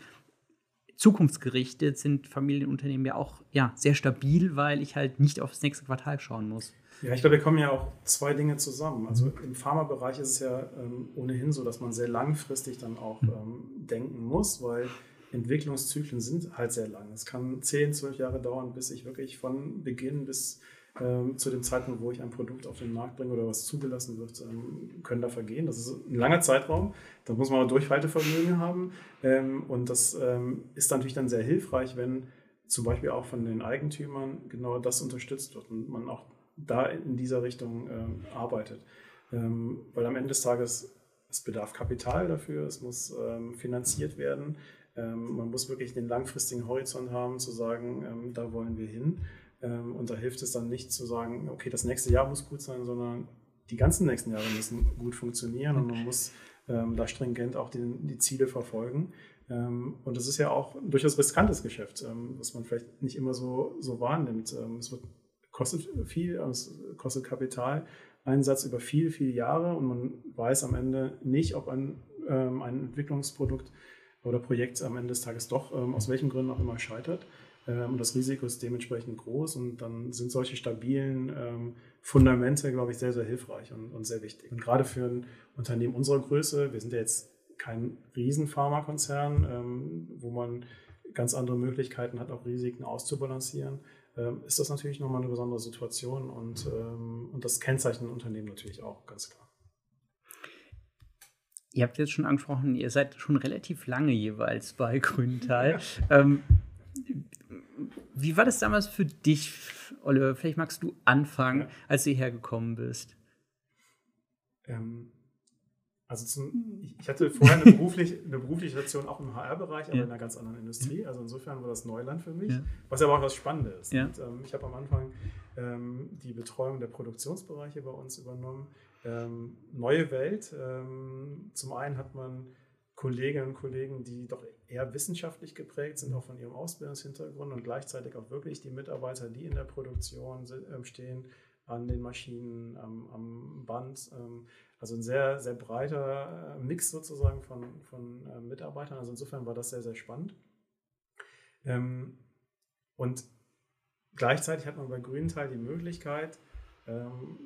zukunftsgerichtet sind Familienunternehmen ja auch ja, sehr stabil, weil ich halt nicht aufs nächste Quartal schauen muss. Ja, ich glaube, da kommen ja auch zwei Dinge zusammen. Also im Pharmabereich ist es ja ähm, ohnehin so, dass man sehr langfristig dann auch ähm, denken muss, weil Entwicklungszyklen sind halt sehr lang. Es kann 10, 12 Jahre dauern, bis ich wirklich von Beginn bis ähm, zu dem Zeitpunkt, wo ich ein Produkt auf den Markt bringe oder was zugelassen wird, ähm, können da vergehen. Das ist ein langer Zeitraum. Da muss man auch Durchhaltevermögen haben. Ähm, und das ähm, ist natürlich dann sehr hilfreich, wenn zum Beispiel auch von den Eigentümern genau das unterstützt wird und man auch da in dieser Richtung ähm, arbeitet. Ähm, weil am Ende des Tages es bedarf Kapital dafür, es muss finanziert werden. Ähm, man muss wirklich den langfristigen Horizont haben, zu sagen, ähm, da wollen wir hin. Ähm, und da hilft es dann nicht zu sagen, okay, das nächste Jahr muss gut sein, sondern die ganzen nächsten Jahre müssen gut funktionieren und man muss ähm, da stringent auch die, die Ziele verfolgen. Ähm, und das ist ja auch ein durchaus riskantes Geschäft, ähm, was man vielleicht nicht immer so, so wahrnimmt. Es wird, kostet viel, es kostet Kapitaleinsatz über viele, viele Jahre und man weiß am Ende nicht, ob ein, ein Entwicklungsprodukt oder Projekt am Ende des Tages doch ähm, aus welchen Gründen auch immer scheitert. Ähm, und das Risiko ist dementsprechend groß und dann sind solche stabilen ähm, Fundamente, glaube ich, sehr, sehr hilfreich und, und sehr wichtig. Und gerade für ein Unternehmen unserer Größe, wir sind ja jetzt kein Riesenpharmakonzern, ähm, wo man ganz andere Möglichkeiten hat, auch Risiken auszubalancieren, ist das natürlich nochmal eine besondere Situation und, und das kennzeichnet ein Unternehmen natürlich auch, ganz klar. Ihr habt jetzt schon angesprochen, ihr seid schon relativ lange jeweils bei Grüntal. Ja. Ähm, wie war das damals für dich, Oliver? Vielleicht magst du anfangen, ja. als du hierher gekommen bist. Ähm, also zum, ich hatte vorher eine berufliche, eine berufliche Station auch im HR-Bereich, aber ja. in einer ganz anderen Industrie. Also insofern war das Neuland für mich, ja. was aber auch was Spannendes. Ja. Und, ähm, ich habe am Anfang ähm, die Betreuung der Produktionsbereiche bei uns übernommen. Ähm, neue Welt. Ähm, zum einen hat man Kolleginnen und Kollegen, die doch eher wissenschaftlich geprägt sind, auch von ihrem Ausbildungshintergrund und gleichzeitig auch wirklich die Mitarbeiter, die in der Produktion ähm, stehen, an den Maschinen, am, am Band. Ähm, also ein sehr, sehr breiter äh, Mix sozusagen von, von äh, Mitarbeitern. Also insofern war das sehr, sehr spannend. Ähm, und gleichzeitig hat man bei Grünteil die Möglichkeit,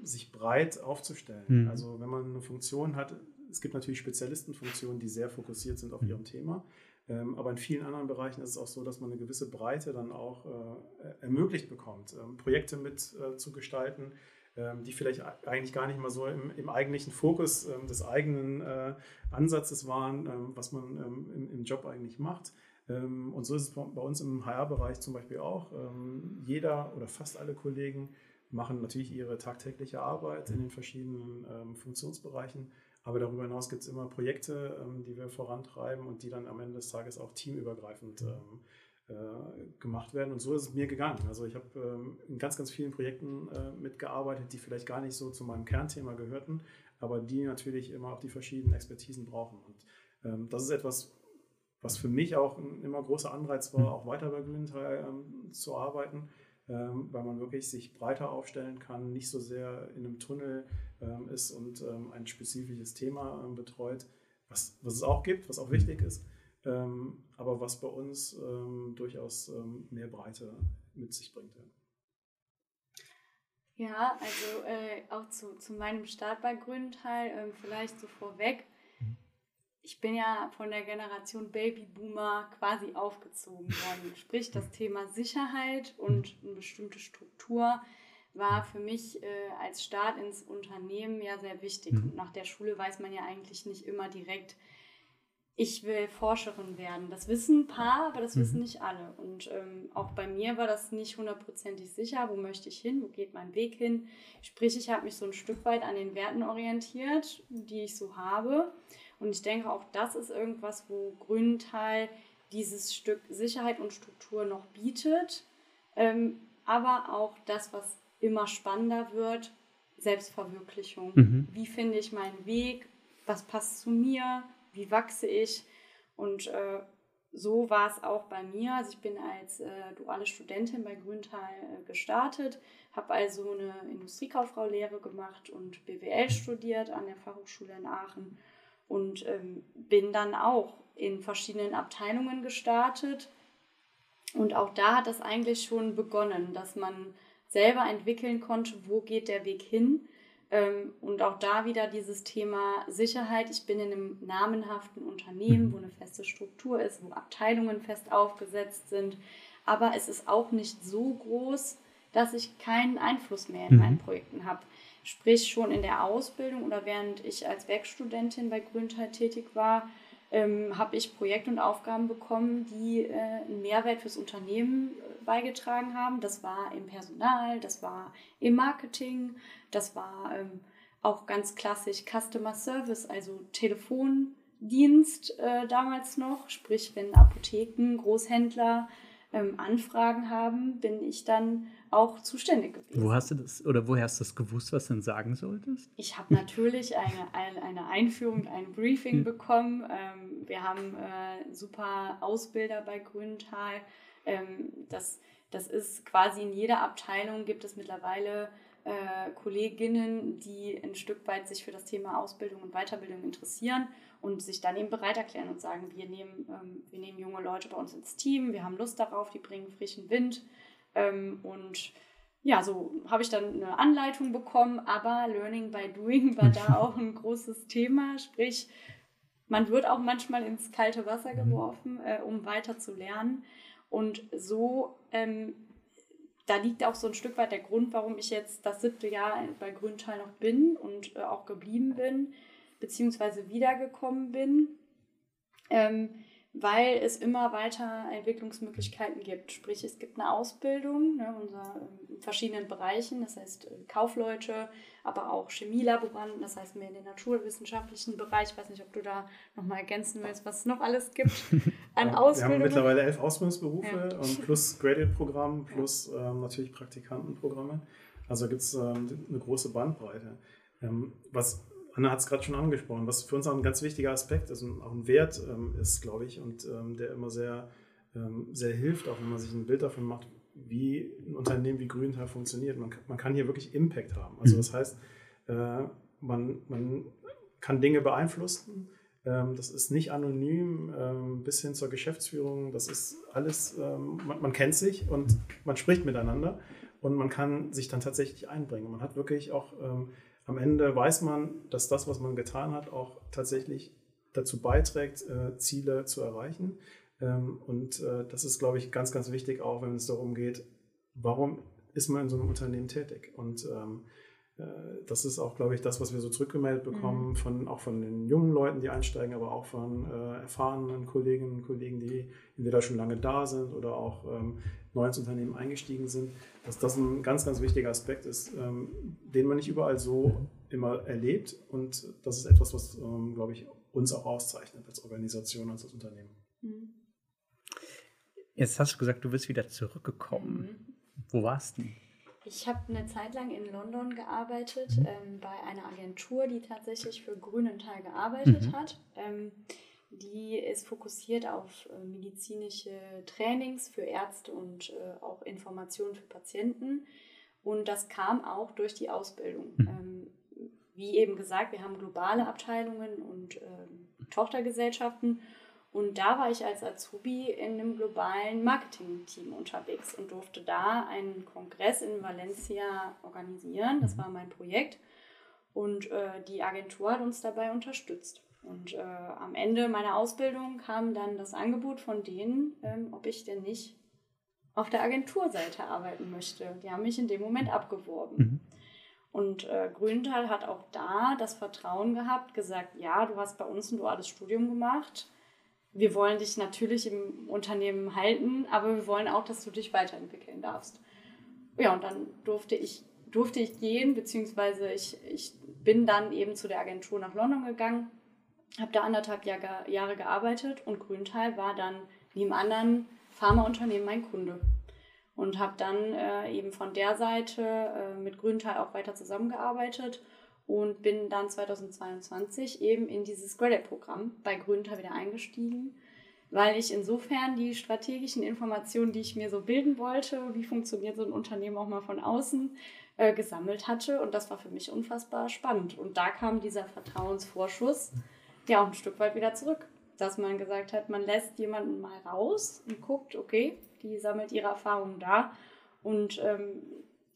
sich breit aufzustellen. Mhm. Also wenn man eine Funktion hat, es gibt natürlich Spezialistenfunktionen, die sehr fokussiert sind auf mhm. ihrem Thema. Ähm, aber in vielen anderen Bereichen ist es auch so, dass man eine gewisse Breite dann auch äh, ermöglicht bekommt, ähm, Projekte mit äh, zu gestalten, ähm, die vielleicht eigentlich gar nicht mal so im, im eigentlichen Fokus ähm, des eigenen äh, Ansatzes waren, ähm, was man ähm, im, im, Job eigentlich macht. und so ist es bei uns im HR-Bereich zum Beispiel auch. jeder oder fast alle Kollegen machen natürlich ihre tagtägliche Arbeit in den verschiedenen Funktionsbereichen aber darüber hinaus gibt es immer Projekte, ähm, die wir vorantreiben und die dann am Ende des Tages auch teamübergreifend ähm, äh, gemacht werden. Und so ist es mir gegangen. Also ich habe ähm, in ganz, ganz vielen Projekten äh, mitgearbeitet, die vielleicht gar nicht so zu meinem Kernthema gehörten, aber die natürlich immer auch die verschiedenen Expertisen brauchen. Und ähm, das ist etwas, was für mich auch ein immer großer Anreiz war, auch weiter bei Grünenthal ähm, zu arbeiten, ähm, weil man wirklich sich breiter aufstellen kann, nicht so sehr in einem Tunnel ähm, ist und ähm, ein spezifisches Thema ähm, betreut, was, was es auch gibt, was auch wichtig ist, ähm, aber was bei uns ähm, durchaus mehr Breite mit sich bringt. Ja. Ja, also äh, auch zu, zu meinem Start bei Grünenthal, äh, vielleicht so vorweg. Mhm. Ich bin ja von der Generation Babyboomer quasi aufgezogen worden. Sprich, das Thema Sicherheit und eine bestimmte Struktur war für mich äh, als Start ins Unternehmen ja sehr wichtig. Mhm. Und nach der Schule weiß man ja eigentlich nicht immer direkt, ich will Forscherin werden. Das wissen ein paar, aber das mhm. wissen nicht alle. Und ähm, auch bei mir war das nicht hundertprozentig sicher, wo möchte ich hin, wo geht mein Weg hin. Sprich, ich habe mich so ein Stück weit an den Werten orientiert, die ich so habe. Und ich denke, auch das ist irgendwas, wo Grünenthal dieses Stück Sicherheit und Struktur noch bietet. Ähm, aber auch das, was immer spannender wird, Selbstverwirklichung. Mhm. Wie finde ich meinen Weg? Was passt zu mir? Wie wachse ich? Und äh, so war es auch bei mir. Also ich bin als äh, duale Studentin bei Grüntal äh, gestartet, habe also eine Industriekauffrau-Lehre gemacht und BWL studiert an der Fachhochschule in Aachen und ähm, bin dann auch in verschiedenen Abteilungen gestartet. Und auch da hat das eigentlich schon begonnen, dass man selber entwickeln konnte, wo geht der Weg hin. Ähm, und auch da wieder dieses Thema Sicherheit. Ich bin in einem namenhaften Unternehmen, mhm. wo eine feste Struktur ist, wo Abteilungen fest aufgesetzt sind. Aber es ist auch nicht so groß, dass ich keinen Einfluss mehr in mhm. meinen Projekten habe. Sprich, schon in der Ausbildung oder während ich als Werkstudentin bei Grünteil tätig war, ähm, habe ich Projekte und Aufgaben bekommen, die äh, einen Mehrwert fürs Unternehmen äh, beigetragen haben. Das war im Personal, das war im Marketing, das war ähm, auch ganz klassisch Customer Service, also Telefon, Dienst äh, damals noch, sprich wenn Apotheken, Großhändler ähm, Anfragen haben, bin ich dann auch zuständig gewesen. Wo hast du das oder woher hast du das gewusst, was du denn sagen solltest? Ich habe natürlich eine, eine, eine, Einführung, ein Briefing mhm. bekommen. Ähm, wir haben äh, super Ausbilder bei Grüntal. Ähm, das, das ist quasi in jeder Abteilung gibt es mittlerweile äh, Kolleginnen, die ein Stück weit sich für das Thema Ausbildung und Weiterbildung interessieren und sich dann eben bereit erklären und sagen, wir nehmen, ähm, wir nehmen junge Leute bei uns ins Team, wir haben Lust darauf, die bringen frischen Wind. Ähm, und ja, so habe ich dann eine Anleitung bekommen, aber Learning by Doing war da auch ein großes Thema, sprich, man wird auch manchmal ins kalte Wasser mhm. geworfen, äh, um weiter zu lernen. Und so, ähm, da liegt auch so ein Stück weit der Grund, warum ich jetzt das siebte Jahr bei Grüntal noch bin und äh, auch geblieben bin, beziehungsweise wiedergekommen bin, ähm, weil es immer weiter Entwicklungsmöglichkeiten gibt. Sprich, es gibt eine Ausbildung ne, unser, in verschiedenen Bereichen, das heißt äh, Kaufleute, aber auch Chemielaboranten, das heißt mehr in den naturwissenschaftlichen Bereich. Ich weiß nicht, ob du da nochmal ergänzen willst, was es noch alles gibt an Ausbildung. Wir haben mittlerweile elf Ausbildungsberufe ja. und plus Graduate-Programm, plus ähm, natürlich Praktikantenprogramme. Also gibt es ähm, eine große Bandbreite. Ähm, was Anna hat es gerade schon angesprochen, was für uns auch ein ganz wichtiger Aspekt ist und auch ein Wert ähm, ist, glaube ich, und ähm, der immer sehr, ähm, sehr hilft, auch wenn man sich ein Bild davon macht, wie ein Unternehmen wie Grüntal funktioniert. Man, man kann hier wirklich Impact haben. Also mhm. das heißt, äh, man, man kann Dinge beeinflussen. Ähm, das ist nicht anonym ähm, bis hin zur Geschäftsführung. Das ist alles, ähm, man, man kennt sich und man spricht miteinander und man kann sich dann tatsächlich einbringen. Man hat wirklich auch am Ende weiß man, dass das, was man getan hat, auch tatsächlich dazu beiträgt, äh, Ziele zu erreichen. Ähm, und äh, das ist, glaube ich, ganz, ganz wichtig, auch wenn es darum geht, warum ist man in so einem Unternehmen tätig? Und ähm, äh, das ist auch, glaube ich, das, was wir so zurückgemeldet bekommen, mhm. von, auch von den jungen Leuten, die einsteigen, aber auch von äh, erfahrenen Kolleginnen und Kollegen, die entweder schon lange da sind oder auch ähm, neu ins Unternehmen eingestiegen sind, dass das ein ganz, ganz wichtiger Aspekt ist, ähm, den man nicht überall so immer erlebt. Und das ist etwas, was, ähm, glaube ich, uns auch auszeichnet als Organisation, als Unternehmen. Mhm. Jetzt hast du gesagt, du bist wieder zurückgekommen. Mhm. Wo warst du? Ich habe eine Zeit lang in London gearbeitet, mhm. ähm, bei einer Agentur, die tatsächlich für Grünenthal gearbeitet mhm. hat. Ähm, die ist fokussiert auf äh, medizinische Trainings für Ärzte und äh, auch Informationen für Patienten. Und das kam auch durch die Ausbildung. Mhm. Ähm, wie eben gesagt, wir haben globale Abteilungen und ähm, Tochtergesellschaften. Und da war ich als Azubi in einem globalen Marketing-Team unterwegs und durfte da einen Kongress in Valencia organisieren. Das war mein Projekt. Und äh, die Agentur hat uns dabei unterstützt. Und äh, am Ende meiner Ausbildung kam dann das Angebot von denen, ähm, ob ich denn nicht auf der Agenturseite arbeiten möchte. Die haben mich in dem Moment abgeworben. Mhm. Und äh, Grünthal hat auch da das Vertrauen gehabt, gesagt, ja, du hast bei uns ein duales Studium gemacht wir wollen dich natürlich im Unternehmen halten, aber wir wollen auch, dass du dich weiterentwickeln darfst. Ja, und dann durfte ich, durfte ich gehen, beziehungsweise ich, ich bin dann eben zu der Agentur nach London gegangen, habe da anderthalb Jahre, gearbeitet und Grüntal war dann neben anderen Pharmaunternehmen mein Kunde. Und habe dann äh, eben von der Seite äh, mit Grüntal auch weiter zusammengearbeitet und bin dann 2022 eben in dieses Credit-Programm bei Grünter wieder eingestiegen, weil ich insofern die strategischen Informationen, die ich mir so bilden wollte, wie funktioniert so ein Unternehmen auch mal von außen, äh, gesammelt hatte. Und das war für mich unfassbar spannend. Und da kam dieser Vertrauensvorschuss ja auch ein Stück weit wieder zurück, dass man gesagt hat, man lässt jemanden mal raus und guckt, okay, die sammelt ihre Erfahrungen da und ähm,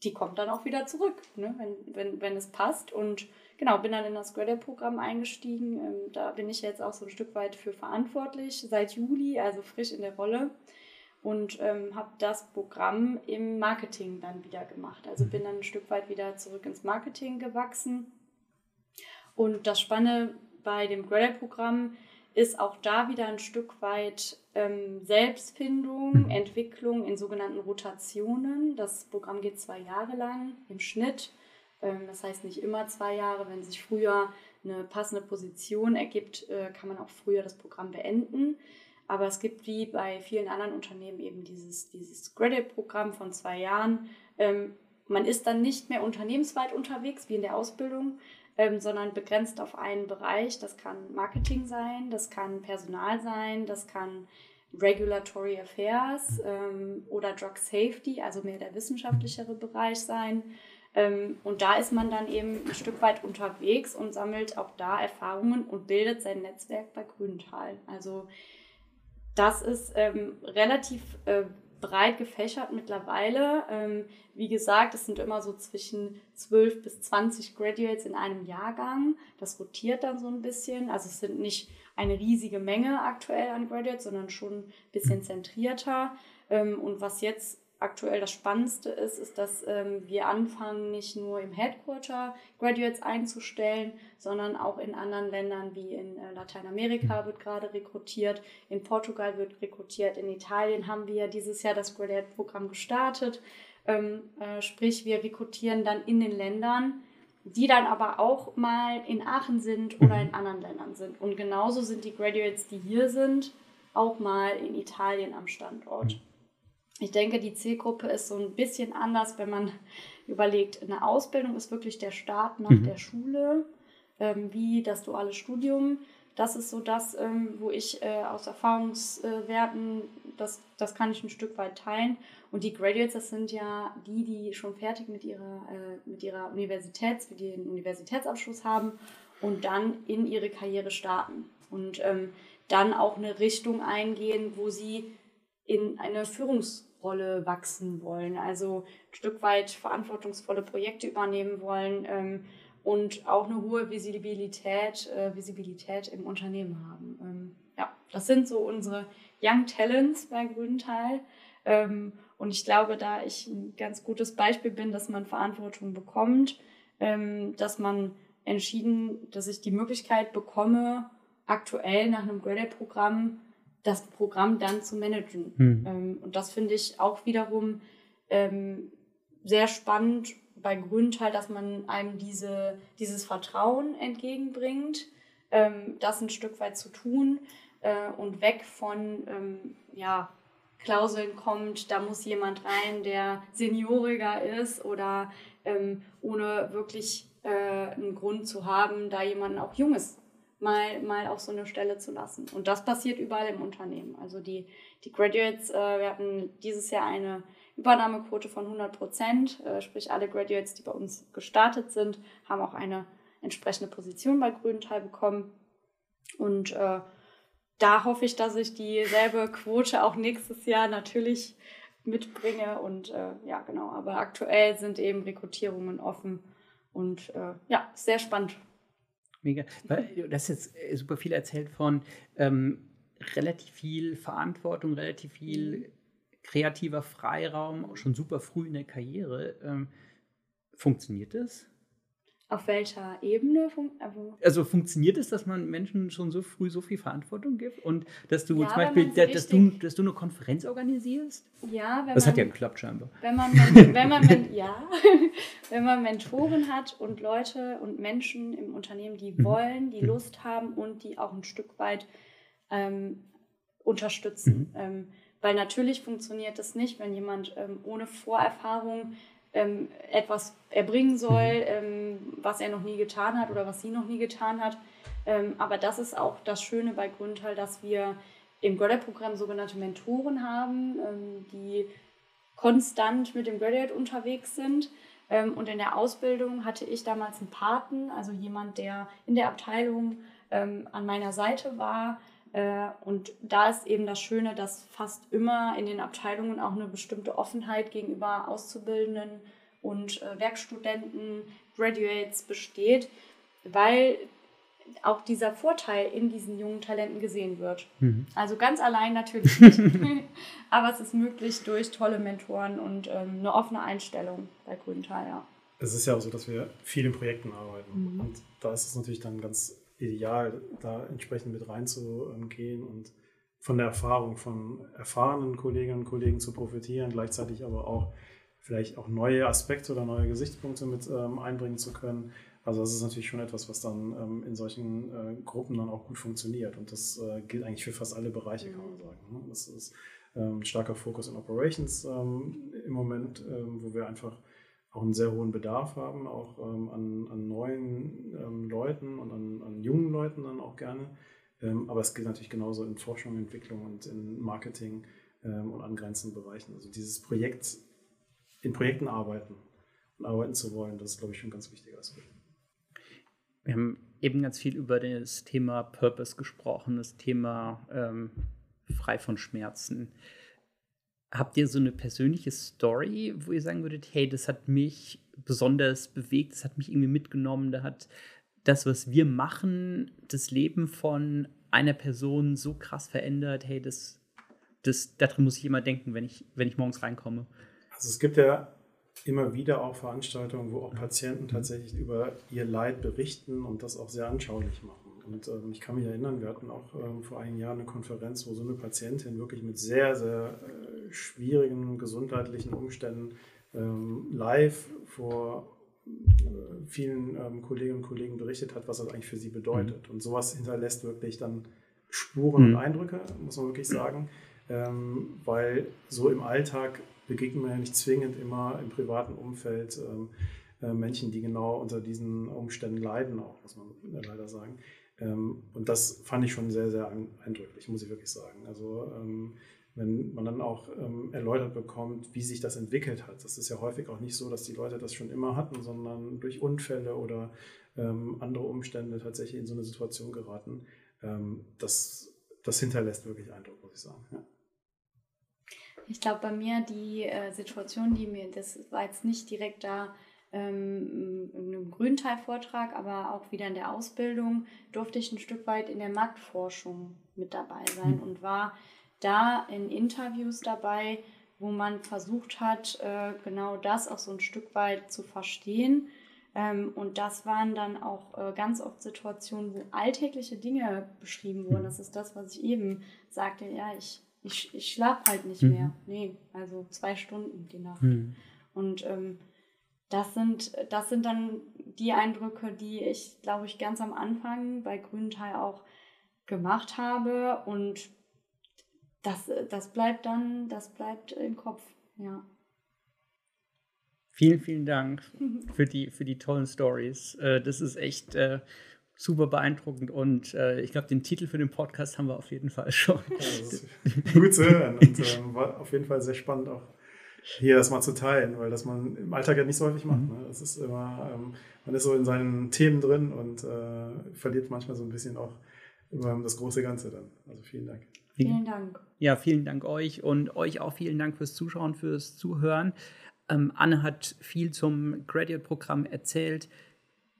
die kommt dann auch wieder zurück, ne, wenn, wenn, wenn es passt. Und genau, bin dann in das Grader-Programm eingestiegen. Ähm, da bin ich jetzt auch so ein Stück weit für verantwortlich, seit Juli, also frisch in der Rolle. Und ähm, habe das Programm im Marketing dann wieder gemacht. Also bin dann ein Stück weit wieder zurück ins Marketing gewachsen. Und das Spannende bei dem Grader-Programm ist auch da wieder ein Stück weit ähm, Selbstfindung, mhm. Entwicklung in sogenannten Rotationen. Das Programm geht zwei Jahre lang im Schnitt. Ähm, das heißt nicht immer zwei Jahre. Wenn sich früher eine passende Position ergibt, äh, kann man auch früher das Programm beenden. Aber es gibt wie bei vielen anderen Unternehmen eben dieses, dieses Graduate-Programm von zwei Jahren. Ähm, man ist dann nicht mehr unternehmensweit unterwegs wie in der Ausbildung, ähm, sondern begrenzt auf einen Bereich. Das kann Marketing sein, das kann Personal sein, das kann Regulatory Affairs ähm, oder Drug Safety, also mehr der wissenschaftlichere Bereich sein. Ähm, und da ist man dann eben ein Stück weit unterwegs und sammelt auch da Erfahrungen und bildet sein Netzwerk bei Grüntal. Also das ist ähm, relativ äh, breit gefächert mittlerweile. Ähm, wie gesagt, es sind immer so zwischen 12 bis 20 Graduates in einem Jahrgang. Das rotiert dann so ein bisschen. Also es sind nicht eine riesige Menge aktuell an Graduates, sondern schon ein bisschen zentrierter. Ähm, und was jetzt aktuell das Spannendste ist, ist, dass ähm, wir anfangen, nicht nur im Headquarter Graduates einzustellen, sondern auch in anderen Ländern wie in äh, Lateinamerika wird gerade rekrutiert, in Portugal wird rekrutiert, in Italien haben wir dieses Jahr das Graduate-Programm gestartet. Ähm, äh, sprich, wir rekrutieren dann in den Ländern, die dann aber auch mal in Aachen sind oder in anderen Ländern sind. Und genauso sind die Graduates, die hier sind, auch mal in Italien am Standort. Ich denke, die Zielgruppe ist so ein bisschen anders, wenn man überlegt, eine Ausbildung ist wirklich der Start nach mhm. der Schule, ähm, wie das duale Studium. Das ist so das, ähm, wo ich äh, aus Erfahrungswerten, das, das kann ich ein Stück weit teilen. Und die Graduates, das sind ja die, die schon fertig mit ihrer, äh, mit ihrer Universitäts, die den Universitätsabschluss haben und dann in ihre Karriere starten. Und ähm, dann auch eine Richtung eingehen, wo sie in eine Führungsrolle wachsen wollen, also ein Stück weit verantwortungsvolle Projekte übernehmen wollen ähm, und auch eine hohe Visibilität, äh, Visibilität im Unternehmen haben. Ähm, ja, das sind so unsere Young Talents bei Grünenthal. Ähm, und ich glaube, da ich ein ganz gutes Beispiel bin, dass man Verantwortung bekommt, ähm, dass man entschieden, dass ich die Möglichkeit bekomme, aktuell nach einem Graduate-Programm das Programm dann zu managen. Hm. Ähm, und das finde ich auch wiederum ähm, sehr spannend bei Grüntal, dass man einem diese, dieses Vertrauen entgegenbringt, ähm, das ein Stück weit zu tun äh, und weg von ähm, ja, Klauseln kommt, da muss jemand rein, der senioriger ist oder ähm, ohne wirklich äh, einen Grund zu haben, da jemanden auch Junges mal, mal auf so eine Stelle zu lassen. Und das passiert überall im Unternehmen. Also die, die Graduates, äh, wir hatten dieses Jahr eine Übernahmequote von 100 Prozent, äh, sprich alle Graduates, die bei uns gestartet sind, haben auch eine entsprechende Position bei Grünenthal bekommen. Und äh, da hoffe ich, dass ich dieselbe Quote auch nächstes Jahr natürlich mitbringe. Und äh, ja, genau, aber aktuell sind eben Rekrutierungen offen und äh, ja, sehr spannend. Mega. Weil du hast jetzt äh, super viel erzählt von ähm, relativ viel Verantwortung, relativ viel mhm. kreativer Freiraum, schon super früh in der Karriere. Ähm, funktioniert das? Auf welcher Ebene? Fun also, also, funktioniert es, dass man Menschen schon so früh so viel Verantwortung gibt und dass du ja, zum Beispiel, so dass, du, dass du eine Konferenz organisierst? Ja, wenn das man, hat ja geklappt scheinbar. Wenn man, wenn man, ja, wenn man Mentoren hat und Leute und Menschen im Unternehmen, die mhm. wollen, die mhm. Lust haben und die auch ein Stück weit ähm, unterstützen. Mhm. Ähm, weil natürlich funktioniert das nicht, wenn jemand ähm, ohne Vorerfahrung ähm, etwas erbringen soll, mhm. ähm, was er noch nie getan hat oder was sie noch nie getan hat. Ähm, aber das ist auch das Schöne bei Grüntal, dass wir im Graduate-Programm sogenannte Mentoren haben, ähm, die konstant mit dem Graduate unterwegs sind. Ähm, und in der Ausbildung hatte ich damals einen Paten, also jemand, der in der Abteilung ähm, an meiner Seite war, und da ist eben das Schöne, dass fast immer in den Abteilungen auch eine bestimmte Offenheit gegenüber Auszubildenden und äh, Werkstudenten, Graduates besteht, weil auch dieser Vorteil in diesen jungen Talenten gesehen wird. Mhm. Also ganz allein natürlich nicht, aber es ist möglich durch tolle Mentoren und ähm, eine offene Einstellung bei Grüntal, ja. Es ist ja auch so, dass wir viel in Projekten arbeiten mhm. und da ist es natürlich dann ganz ideal, da entsprechend mit reinzugehen und von der Erfahrung von erfahrenen Kolleginnen und Kollegen zu profitieren, gleichzeitig aber auch vielleicht auch neue Aspekte oder neue Gesichtspunkte mit ähm, einbringen zu können. Also das ist natürlich schon etwas, was dann ähm, in solchen äh, Gruppen dann auch gut funktioniert. Und das äh, gilt eigentlich für fast alle Bereiche, kann man sagen. Ne? Das ist ähm, starker Fokus in Operations ähm, im Moment, ähm, wo wir einfach auch einen sehr hohen Bedarf haben, auch ähm, an, an, neuen ähm, Leuten und an, an, jungen Leuten dann auch gerne. aber es gilt natürlich genauso in Forschung, Entwicklung und in Marketing und angrenzenden Bereichen. Also dieses Projekt, in Projekten arbeiten und arbeiten zu wollen, das ist, glaube ich, schon ein ganz wichtiger Aspekt. Wir haben eben ganz viel über das Thema Purpose gesprochen, das Thema ähm, frei von Schmerzen. Habt ihr so eine persönliche Story, wo ihr sagen würdet, hey, das hat mich besonders bewegt, das hat mich irgendwie mitgenommen, da hat das, was wir machen, das Leben von einer Person so krass verändert, hey, das, das, daran muss ich immer denken, wenn ich, wenn ich morgens reinkomme. Also es gibt ja immer wieder auch Veranstaltungen, wo auch Patienten tatsächlich über ihr Leid berichten und das auch sehr anschaulich machen. Und ähm, ich kann mich erinnern, wir hatten auch ähm, vor einigen Jahren eine Konferenz, wo so eine Patientin wirklich mit sehr, sehr äh, schwierigen gesundheitlichen Umständen ähm, live vor äh, vielen ähm, Kolleginnen und Kollegen berichtet hat, was das eigentlich für sie bedeutet. Mhm. Und sowas hinterlässt wirklich dann Spuren mhm. und Eindrücke, muss man wirklich sagen, ähm, weil so im Alltag begegnen wir ja nicht zwingend immer im privaten Umfeld äh, Menschen, die genau unter diesen Umständen leiden, auch, muss man leider sagen. Und das fand ich schon sehr, sehr eindrücklich, muss ich wirklich sagen. Also wenn man dann auch ähm, erläutert bekommt, wie sich das entwickelt hat. Das ist ja häufig auch nicht so, dass die Leute das schon immer hatten, sondern durch Unfälle oder ähm, andere Umstände tatsächlich in so eine Situation geraten. Ähm, das, das hinterlässt wirklich Eindruck, muss ich sagen. Ja. Ich glaube, bei mir die äh, Situation, die mir, das war jetzt nicht direkt da ähm, in einem Grünteil-Vortrag, aber auch wieder in der Ausbildung, durfte ich ein Stück weit in der Marktforschung mit dabei sein mhm. und war da in Interviews dabei, wo man versucht hat, äh, genau das auch so ein Stück weit zu verstehen. Ähm, und das waren dann auch äh, ganz oft Situationen, wo alltägliche Dinge beschrieben wurden. Das ist das, was ich eben sagte. Ja, ich ich, ich schlafe halt nicht mhm. mehr. Nee, also zwei Stunden die Nacht. Mhm. Und ähm, das sind, das sind dann die Eindrücke, die ich, glaube ich, ganz am Anfang bei Grünenthal auch gemacht habe. Und das, das bleibt dann, das bleibt im Kopf, ja. Vielen, vielen Dank für die, für die tollen Stories. Äh, das ist echt äh, super beeindruckend und äh, ich glaube, den Titel für den Podcast haben wir auf jeden Fall schon. Ja, gut zu hören und ähm, war auf jeden Fall sehr spannend auch hier das mal zu teilen, weil das man im Alltag ja nicht so häufig macht. Mhm. Ne? Das ist immer, ähm, man ist so in seinen Themen drin und äh, verliert manchmal so ein bisschen auch über das große Ganze dann. Also vielen Dank. Vielen Dank. Ja, vielen Dank euch und euch auch vielen Dank fürs Zuschauen, fürs Zuhören. Ähm, Anne hat viel zum Graduate-Programm erzählt.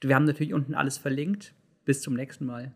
Wir haben natürlich unten alles verlinkt. Bis zum nächsten Mal.